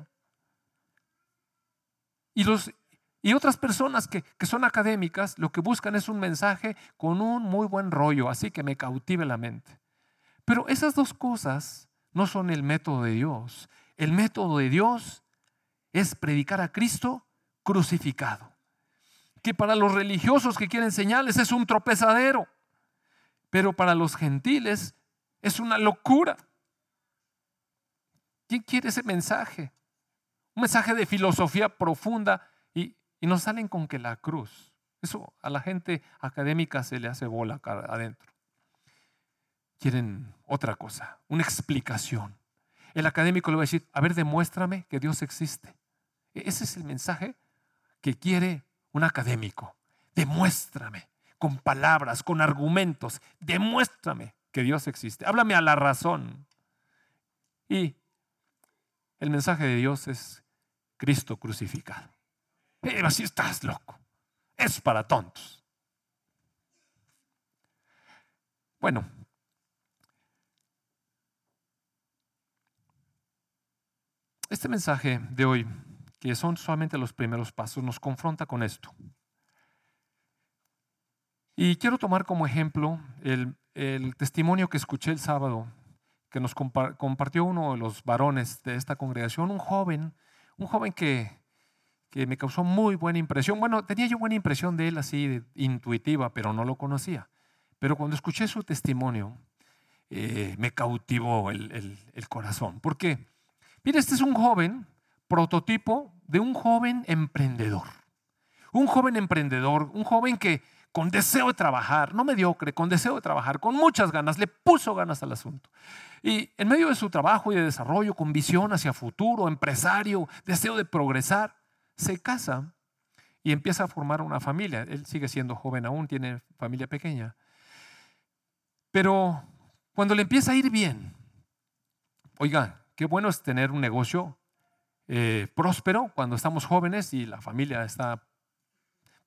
S1: Y, los, y otras personas que, que son académicas lo que buscan es un mensaje con un muy buen rollo, así que me cautive la mente. Pero esas dos cosas no son el método de Dios. El método de Dios es predicar a Cristo crucificado. Que para los religiosos que quieren señales es un tropezadero, pero para los gentiles es una locura. ¿Quién quiere ese mensaje? Un mensaje de filosofía profunda y, y nos salen con que la cruz. Eso a la gente académica se le hace bola adentro. Quieren otra cosa, una explicación. El académico le va a decir, a ver, demuéstrame que Dios existe. E-, ese es el mensaje que quiere un académico. Demuéstrame con palabras, con argumentos. Demuéstrame que Dios existe. Háblame a la razón. Y el mensaje de Dios es Cristo crucificado. Pero así estás loco. Es para tontos. Bueno, este mensaje de hoy, que son solamente los primeros pasos, nos confronta con esto. Y quiero tomar como ejemplo el, testimonio que escuché el sábado, que nos compartió uno de los varones de esta congregación, un joven, un joven que, que me causó muy buena impresión. Bueno, tenía yo buena impresión de él así intuitiva, pero no lo conocía. Pero cuando escuché su testimonio, eh, me cautivó el, el corazón. ¿Por qué? Mire, este es un joven, prototipo de un joven emprendedor. Un joven emprendedor, un joven que con deseo de trabajar, no mediocre, con deseo de trabajar, con muchas ganas, le puso ganas al asunto. Y en medio de su trabajo y de desarrollo, con visión hacia futuro, empresario, deseo de progresar, se casa y empieza a formar una familia. Él sigue siendo joven aún, tiene familia pequeña. Pero cuando le empieza a ir bien, oiga, qué bueno es tener un negocio eh, próspero cuando estamos jóvenes y la familia está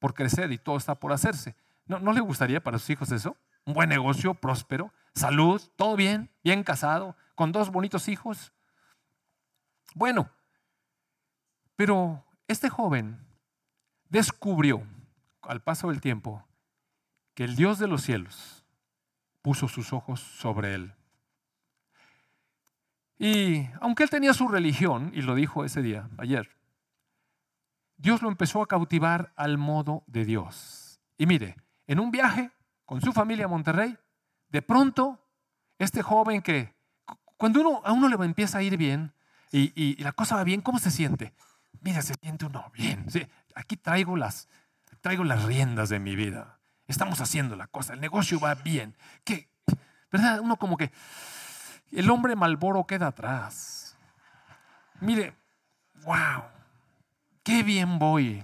S1: por crecer y todo está por hacerse. ¿No, ¿No le gustaría para sus hijos eso? Un buen negocio, próspero, salud, todo bien, bien casado, con dos bonitos hijos. Bueno, pero este joven descubrió al paso del tiempo que el Dios de los cielos puso sus ojos sobre él. Y aunque él tenía su religión, y lo dijo ese día, ayer, Dios lo empezó a cautivar al modo de Dios. Y mire, en un viaje con su familia a Monterrey, de pronto, este joven que, cuando uno, a uno le empieza a ir bien y, la cosa va bien, ¿cómo se siente? Mira, se siente uno bien. aquí traigo las, traigo las riendas de mi vida. Estamos haciendo la cosa, el negocio va bien. ¿Qué? ¿Verdad? Uno como que el hombre malboro queda atrás. Mire, wow qué bien voy.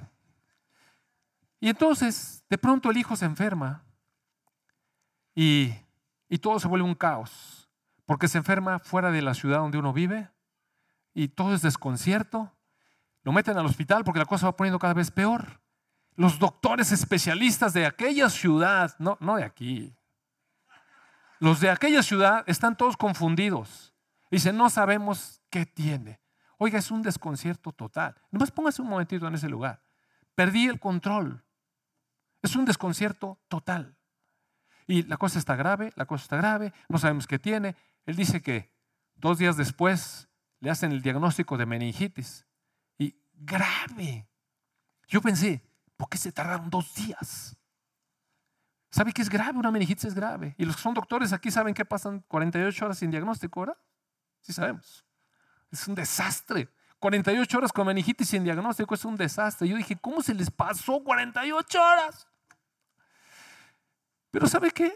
S1: Y entonces, de pronto el hijo se enferma y, todo se vuelve un caos, porque se enferma fuera de la ciudad donde uno vive y todo es desconcierto. Lo meten al hospital porque la cosa va poniendo cada vez peor. Los doctores especialistas de aquella ciudad, no, no de aquí, los de aquella ciudad están todos confundidos. Dicen, no sabemos qué tiene. Oiga, es un desconcierto total. Nomás póngase un momentito en ese lugar. Perdí el control. Es un desconcierto total. Y la cosa está grave, la cosa está grave, no sabemos qué tiene. Él dice que dos días después le hacen el diagnóstico de meningitis. Y grave. Yo pensé, ¿por qué se tardaron dos días? ¿Sabe que es grave? Una meningitis es grave. Y los que son doctores aquí saben que pasan 48 horas sin diagnóstico, ¿verdad? Sí sabemos. Es un desastre. 48 horas con meningitis sin diagnóstico es un desastre. Yo dije, ¿cómo se les pasó 48 horas? Pero ¿sabe qué?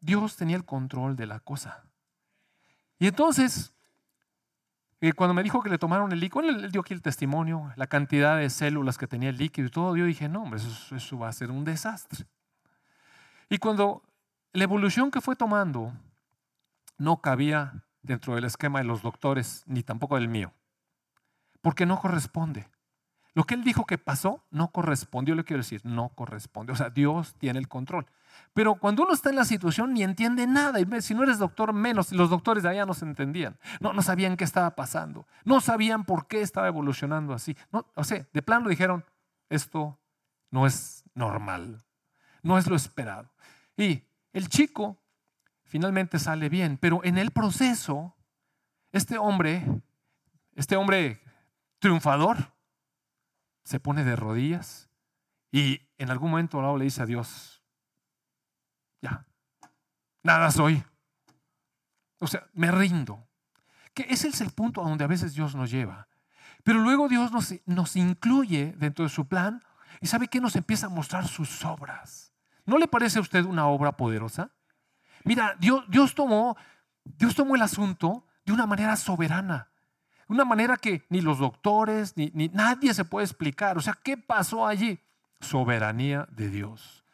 S1: Dios tenía el control de la cosa. Y entonces, eh, cuando me dijo que le tomaron el líquido, él, dio aquí el testimonio, la cantidad de células que tenía el líquido y todo, yo dije, no, hombre, eso, eso va a ser un desastre. Y cuando la evolución que fue tomando no cabía dentro del esquema de los doctores, ni tampoco del mío, porque no corresponde. Lo que él dijo que pasó no correspondió, le quiero decir, no corresponde. O sea, Dios tiene el control. Pero cuando uno está en la situación ni entiende nada, y si no eres doctor, menos, los doctores de allá no se entendían, no, no sabían qué estaba pasando, no sabían por qué estaba evolucionando así. No, o sea, de plano dijeron, esto no es normal, no es lo esperado. Y el chico finalmente sale bien, pero en el proceso, este hombre, este hombre triunfador, se pone de rodillas y en algún momento le dice a Dios, ya, nada soy. O sea, me rindo. Que ese es el punto a donde a veces Dios nos lleva. Pero luego Dios nos, nos incluye dentro de su plan y sabe que nos empieza a mostrar sus obras. ¿No le parece a usted una obra poderosa? Mira, Dios, Dios, tomó, Dios tomó el asunto de una manera soberana. Una manera que ni los doctores, ni, ni nadie se puede explicar. O sea, ¿qué pasó allí? Soberanía de Dios.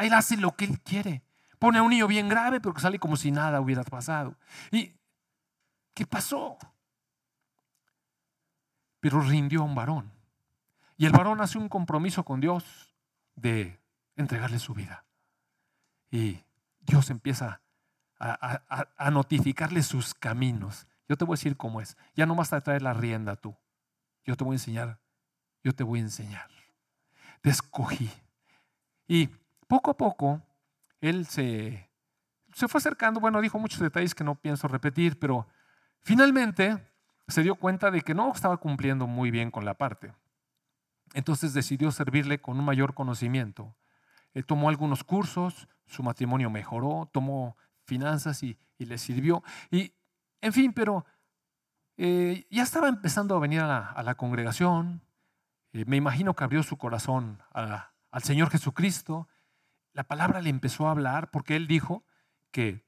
S1: él hace lo que Él quiere. Pone a un niño bien grave, pero que sale como si nada hubiera pasado. ¿Y qué pasó? Pero rindió a un varón. Y el varón hace un compromiso con Dios de entregarle su vida. Y Dios empieza a, notificarle sus caminos. Yo te voy a decir cómo es. Ya no vas a traer la rienda tú. Yo te voy a enseñar. Yo te voy a enseñar. Te escogí. Y poco a poco, él se, se fue acercando. Bueno, dijo muchos detalles que no pienso repetir, pero finalmente se dio cuenta de que no estaba cumpliendo muy bien con la parte. Entonces decidió servirle con un mayor conocimiento. Eh, tomó algunos cursos, su matrimonio mejoró, tomó finanzas y, le sirvió. Y en fin, pero eh, ya estaba empezando a venir a la, congregación. Eh, me imagino que abrió su corazón al Señor Jesucristo. La palabra le empezó a hablar porque él dijo que,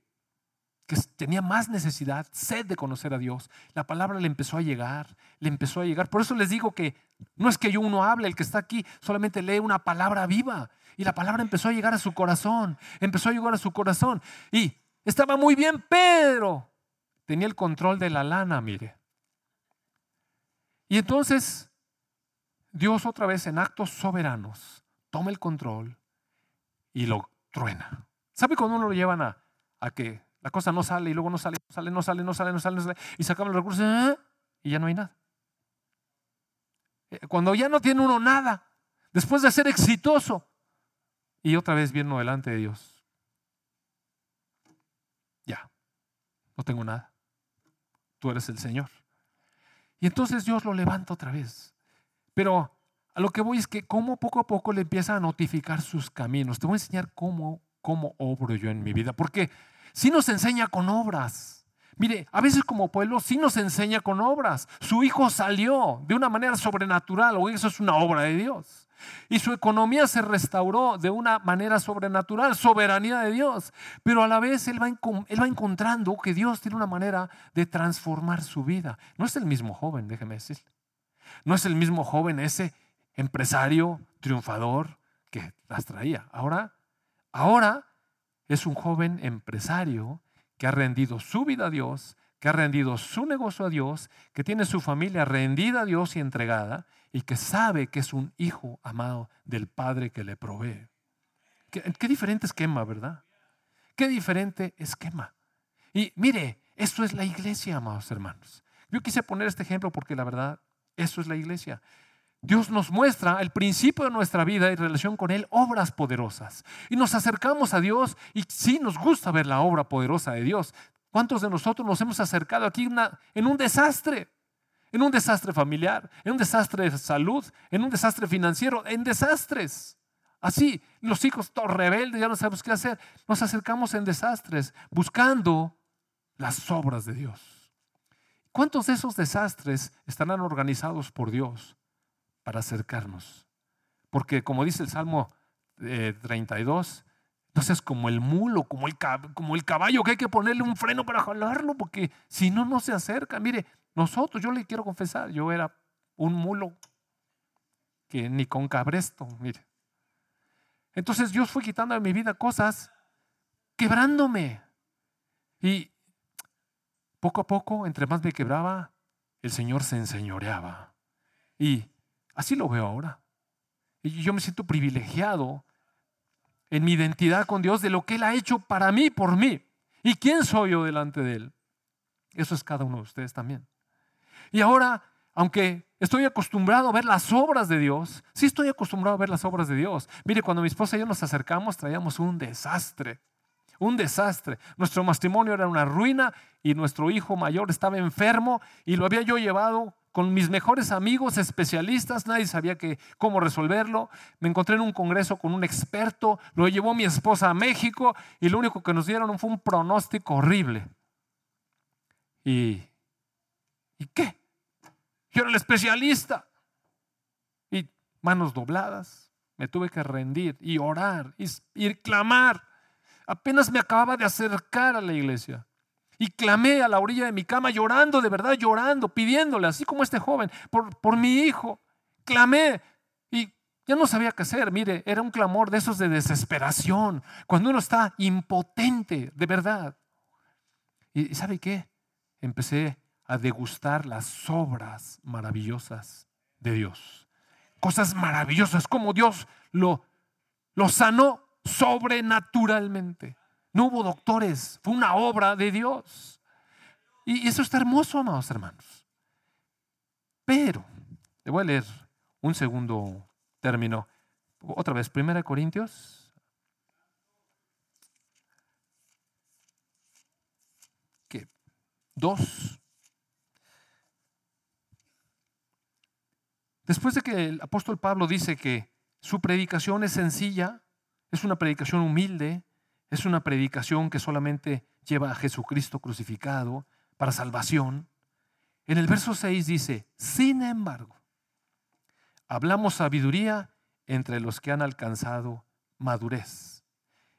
S1: que tenía más necesidad, sed de conocer a Dios. La palabra le empezó a llegar, le empezó a llegar. Por eso les digo que no es que yo uno hable, el que está aquí solamente lee una palabra viva. Y la palabra empezó a llegar a su corazón, empezó a llegar a su corazón. Y estaba muy bien Pedro, tenía el control de la lana, mire. Y entonces Dios otra vez en actos soberanos toma el control y lo truena. ¿Sabe cuando uno lo llevan a, que la cosa no sale y luego no sale, no sale, no sale, no sale, no sale, no sale y se los recursos ¿eh? y ya no hay nada? Eh, cuando ya no tiene uno nada, después de ser exitoso y otra vez viendo delante de Dios. Ya, no tengo nada tú eres el Señor. Y entonces Dios lo levanta otra vez. Pero a lo que voy es que como poco a poco le empieza a notificar sus caminos. Te voy a enseñar cómo, cómo obro yo en mi vida. Porque si nos enseña con obras. Mire, a veces como pueblo sí nos enseña con obras. Su hijo salió de una manera sobrenatural, o eso es una obra de Dios. Y su economía se restauró de una manera sobrenatural, soberanía de Dios. Pero a la vez él va, él va encontrando que Dios tiene una manera de transformar su vida. No es el mismo joven, déjeme decir. No es el mismo joven ese empresario triunfador que las traía. Ahora, ahora es un joven empresario que ha rendido su vida a Dios, que ha rendido su negocio a Dios, que tiene su familia rendida a Dios y entregada, y que sabe que es un hijo amado del Padre que le provee. Qué, diferente esquema, ¿verdad? Qué diferente esquema. Y mire, eso es la iglesia, amados hermanos. Yo quise poner este ejemplo porque la verdad, eso es la iglesia. Dios nos muestra el principio de nuestra vida y relación con Él, obras poderosas. Y nos acercamos a Dios y sí nos gusta ver la obra poderosa de Dios. ¿Cuántos de nosotros nos hemos acercado aquí en un desastre? en un desastre familiar, en un desastre de salud, en un desastre financiero, en desastres. Así, los hijos todos rebeldes, ya no sabemos qué hacer. Nos acercamos en desastres buscando las obras de Dios. ¿Cuántos de esos desastres estarán organizados por Dios para acercarnos? Porque como dice el Salmo 32, eh, no seas como el mulo, como el, como el caballo que hay que ponerle un freno para jalarlo, porque si no, no se acerca. Mire, nosotros, yo le quiero confesar, yo era un mulo que ni con cabresto, mire. Entonces Dios fue quitando de mi vida cosas, quebrándome. Y poco a poco, entre más me quebraba, el Señor se enseñoreaba. Y Así lo veo ahora. Y yo me siento privilegiado en mi identidad con Dios de lo que Él ha hecho para mí, por mí. ¿Y quién soy yo delante de Él? Eso es cada uno de ustedes también. Y ahora, aunque estoy acostumbrado a ver las obras de Dios, sí estoy acostumbrado a ver las obras de Dios. Mire, cuando mi esposa y yo nos acercamos, traíamos un desastre. Un desastre. Nuestro matrimonio era una ruina y nuestro hijo mayor estaba enfermo y lo había yo llevado con mis mejores amigos especialistas, nadie sabía que, cómo resolverlo. Me encontré en un congreso con un experto, lo llevó mi esposa a México y lo único que nos dieron fue un pronóstico horrible. ¿Y, ¿y qué? Yo era el especialista. Y manos dobladas, me tuve que rendir y orar y, y clamar. Apenas me acababa de acercar a la iglesia. Y clamé a la orilla de mi cama llorando, de verdad llorando, pidiéndole, así como este joven, por, por mi hijo. Clamé y ya no sabía qué hacer. Mire, era un clamor de esos de desesperación, cuando uno está impotente, de verdad. ¿Y sabe qué? Empecé a degustar las obras maravillosas de Dios. Cosas maravillosas, como Dios lo, lo sanó sobrenaturalmente. No hubo doctores, fue una obra de Dios. Y eso está hermoso, amados hermanos. Pero, le voy a leer un segundo término. Otra vez, Primera Corintios. ¿Qué? Dos. Después de que el apóstol Pablo dice que su predicación es sencilla, es una predicación humilde, es una predicación que solamente lleva a Jesucristo crucificado para salvación. En el verso 6 dice, sin embargo, hablamos sabiduría entre los que han alcanzado madurez.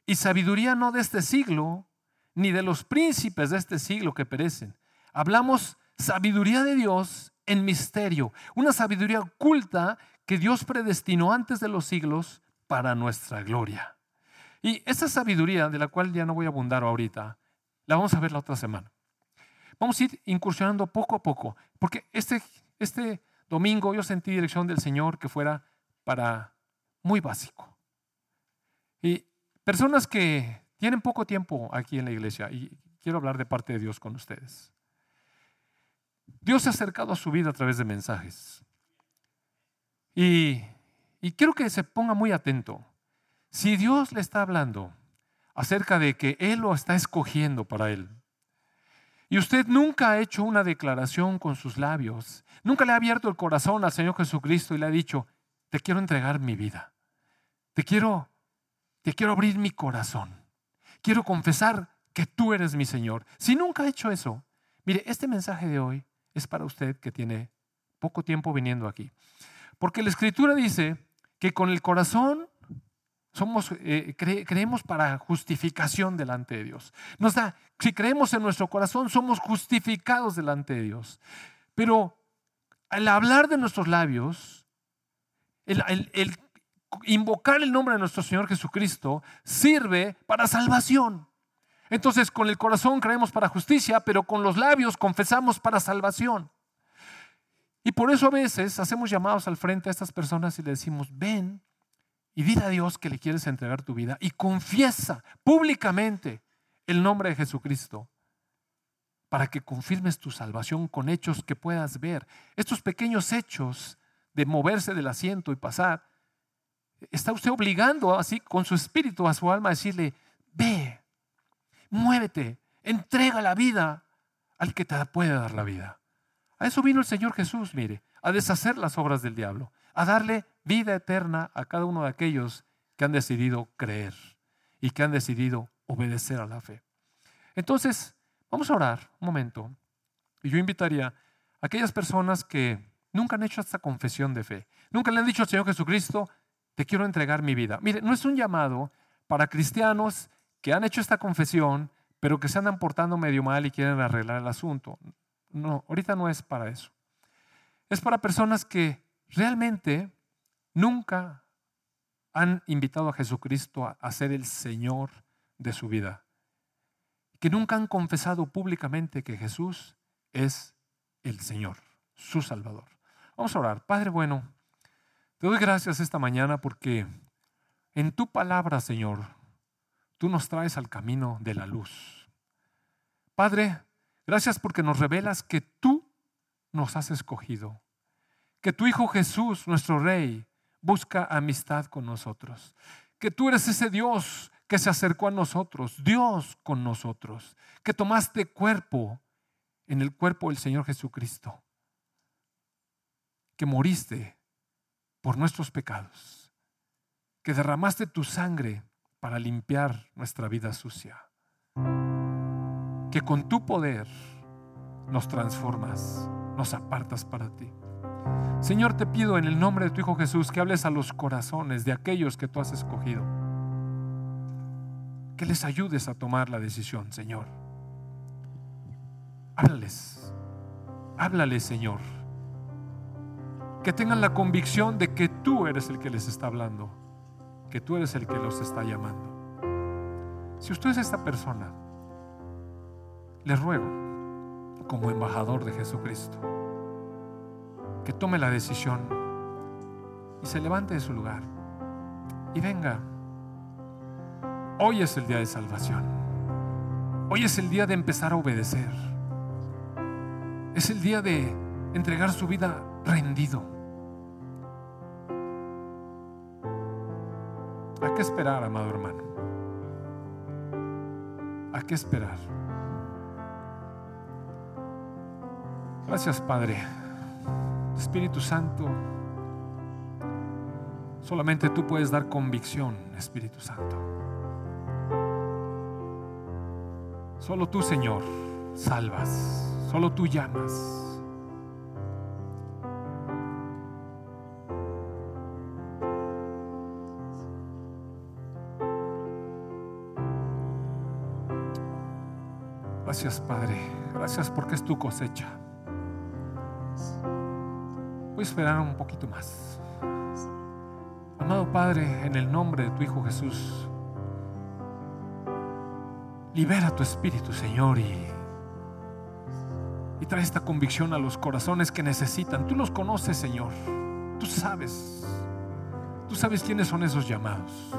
S1: Y sabiduría no de este siglo, ni de los príncipes de este siglo que perecen. Hablamos sabiduría de Dios en misterio, una sabiduría oculta que Dios predestinó antes de los siglos para nuestra gloria. Y esa sabiduría, de la cual ya no voy a abundar ahorita, la vamos a ver la otra semana. Vamos a ir incursionando poco a poco, porque este, este domingo yo sentí dirección del Señor que fuera para muy básico. Y personas que tienen poco tiempo aquí en la iglesia, y quiero hablar de parte de Dios con ustedes. Dios se ha acercado a su vida a través de mensajes. Y, y quiero que se ponga muy atento. Si Dios le está hablando acerca de que Él lo está escogiendo para Él, y usted nunca ha hecho una declaración con sus labios, nunca le ha abierto el corazón al Señor Jesucristo y le ha dicho, te quiero entregar mi vida, te quiero, te quiero abrir mi corazón, quiero confesar que tú eres mi Señor. Si nunca ha hecho eso, mire, este mensaje de hoy es para usted que tiene poco tiempo viniendo aquí. Porque la Escritura dice que con el corazón somos, eh, creemos para justificación delante de Dios. Nos da, si creemos en nuestro corazón, somos justificados delante de Dios. Pero al hablar de nuestros labios, el, invocar el nombre de nuestro Señor Jesucristo sirve para salvación. Entonces con el corazón creemos para justicia, pero con los labios confesamos para salvación. Y por eso a veces hacemos llamados al frente a estas personas y le decimos, ven, y dile a Dios que le quieres entregar tu vida y confiesa públicamente el nombre de Jesucristo para que confirmes tu salvación con hechos que puedas ver. Estos pequeños hechos de moverse del asiento y pasar, está usted obligando así con su espíritu a su alma a decirle, ve, muévete, entrega la vida al que te puede dar la vida. A eso vino el Señor Jesús, mire, a deshacer las obras del diablo, a darle vida eterna a cada uno de aquellos que han decidido creer y que han decidido obedecer a la fe. Entonces, vamos a orar un momento. Y yo invitaría a aquellas personas que nunca han hecho esta confesión de fe, nunca le han dicho al Señor Jesucristo, te quiero entregar mi vida. Mire, no es un llamado para cristianos que han hecho esta confesión, pero que se andan portando medio mal y quieren arreglar el asunto. No, ahorita no es para eso. Es para personas que realmente nunca han invitado a Jesucristo a, ser el Señor de su vida, que nunca han confesado públicamente que Jesús es el Señor, su Salvador. Vamos a orar. Padre bueno, Te doy gracias esta mañana porque en tu palabra, Señor, tú nos traes al camino de la luz. Padre, gracias porque nos revelas que tú nos has escogido, que tu Hijo Jesús, nuestro Rey, busca amistad con nosotros, que tú eres ese Dios que se acercó a nosotros, Dios con nosotros, que tomaste cuerpo en el cuerpo del Señor Jesucristo, que moriste por nuestros pecados, que derramaste tu sangre para limpiar nuestra vida sucia, que con tu poder nos transformas, nos apartas para ti. Señor, te pido en el nombre de tu Hijo Jesús que hables a los corazones de aquellos que tú has escogido, que les ayudes a tomar la decisión, Señor. Háblales, háblales, Señor que tengan la convicción de que tú eres el que les está hablando, que tú eres el que los está llamando. Si usted es esta persona, le ruego, como embajador de Jesucristo, que tome la decisión y se levante de su lugar y venga. Hoy es el día de salvación. Hoy es el día de empezar a obedecer. Es el día de entregar su vida rendido. ¿A qué esperar, amado hermano? ¿A qué esperar? Gracias, Padre. Espíritu Santo, solamente tú puedes dar convicción, Espíritu Santo. Solo tú, Señor, salvas. Solo tú llamas. Gracias, Padre. Gracias porque es tu cosecha. Voy a esperar un poquito más. Amado Padre, en el nombre de tu Hijo Jesús, libera tu espíritu, Señor, y, y trae esta convicción a los corazones que necesitan. Tú los conoces, Señor. Tú sabes. Tú sabes quiénes son esos llamados.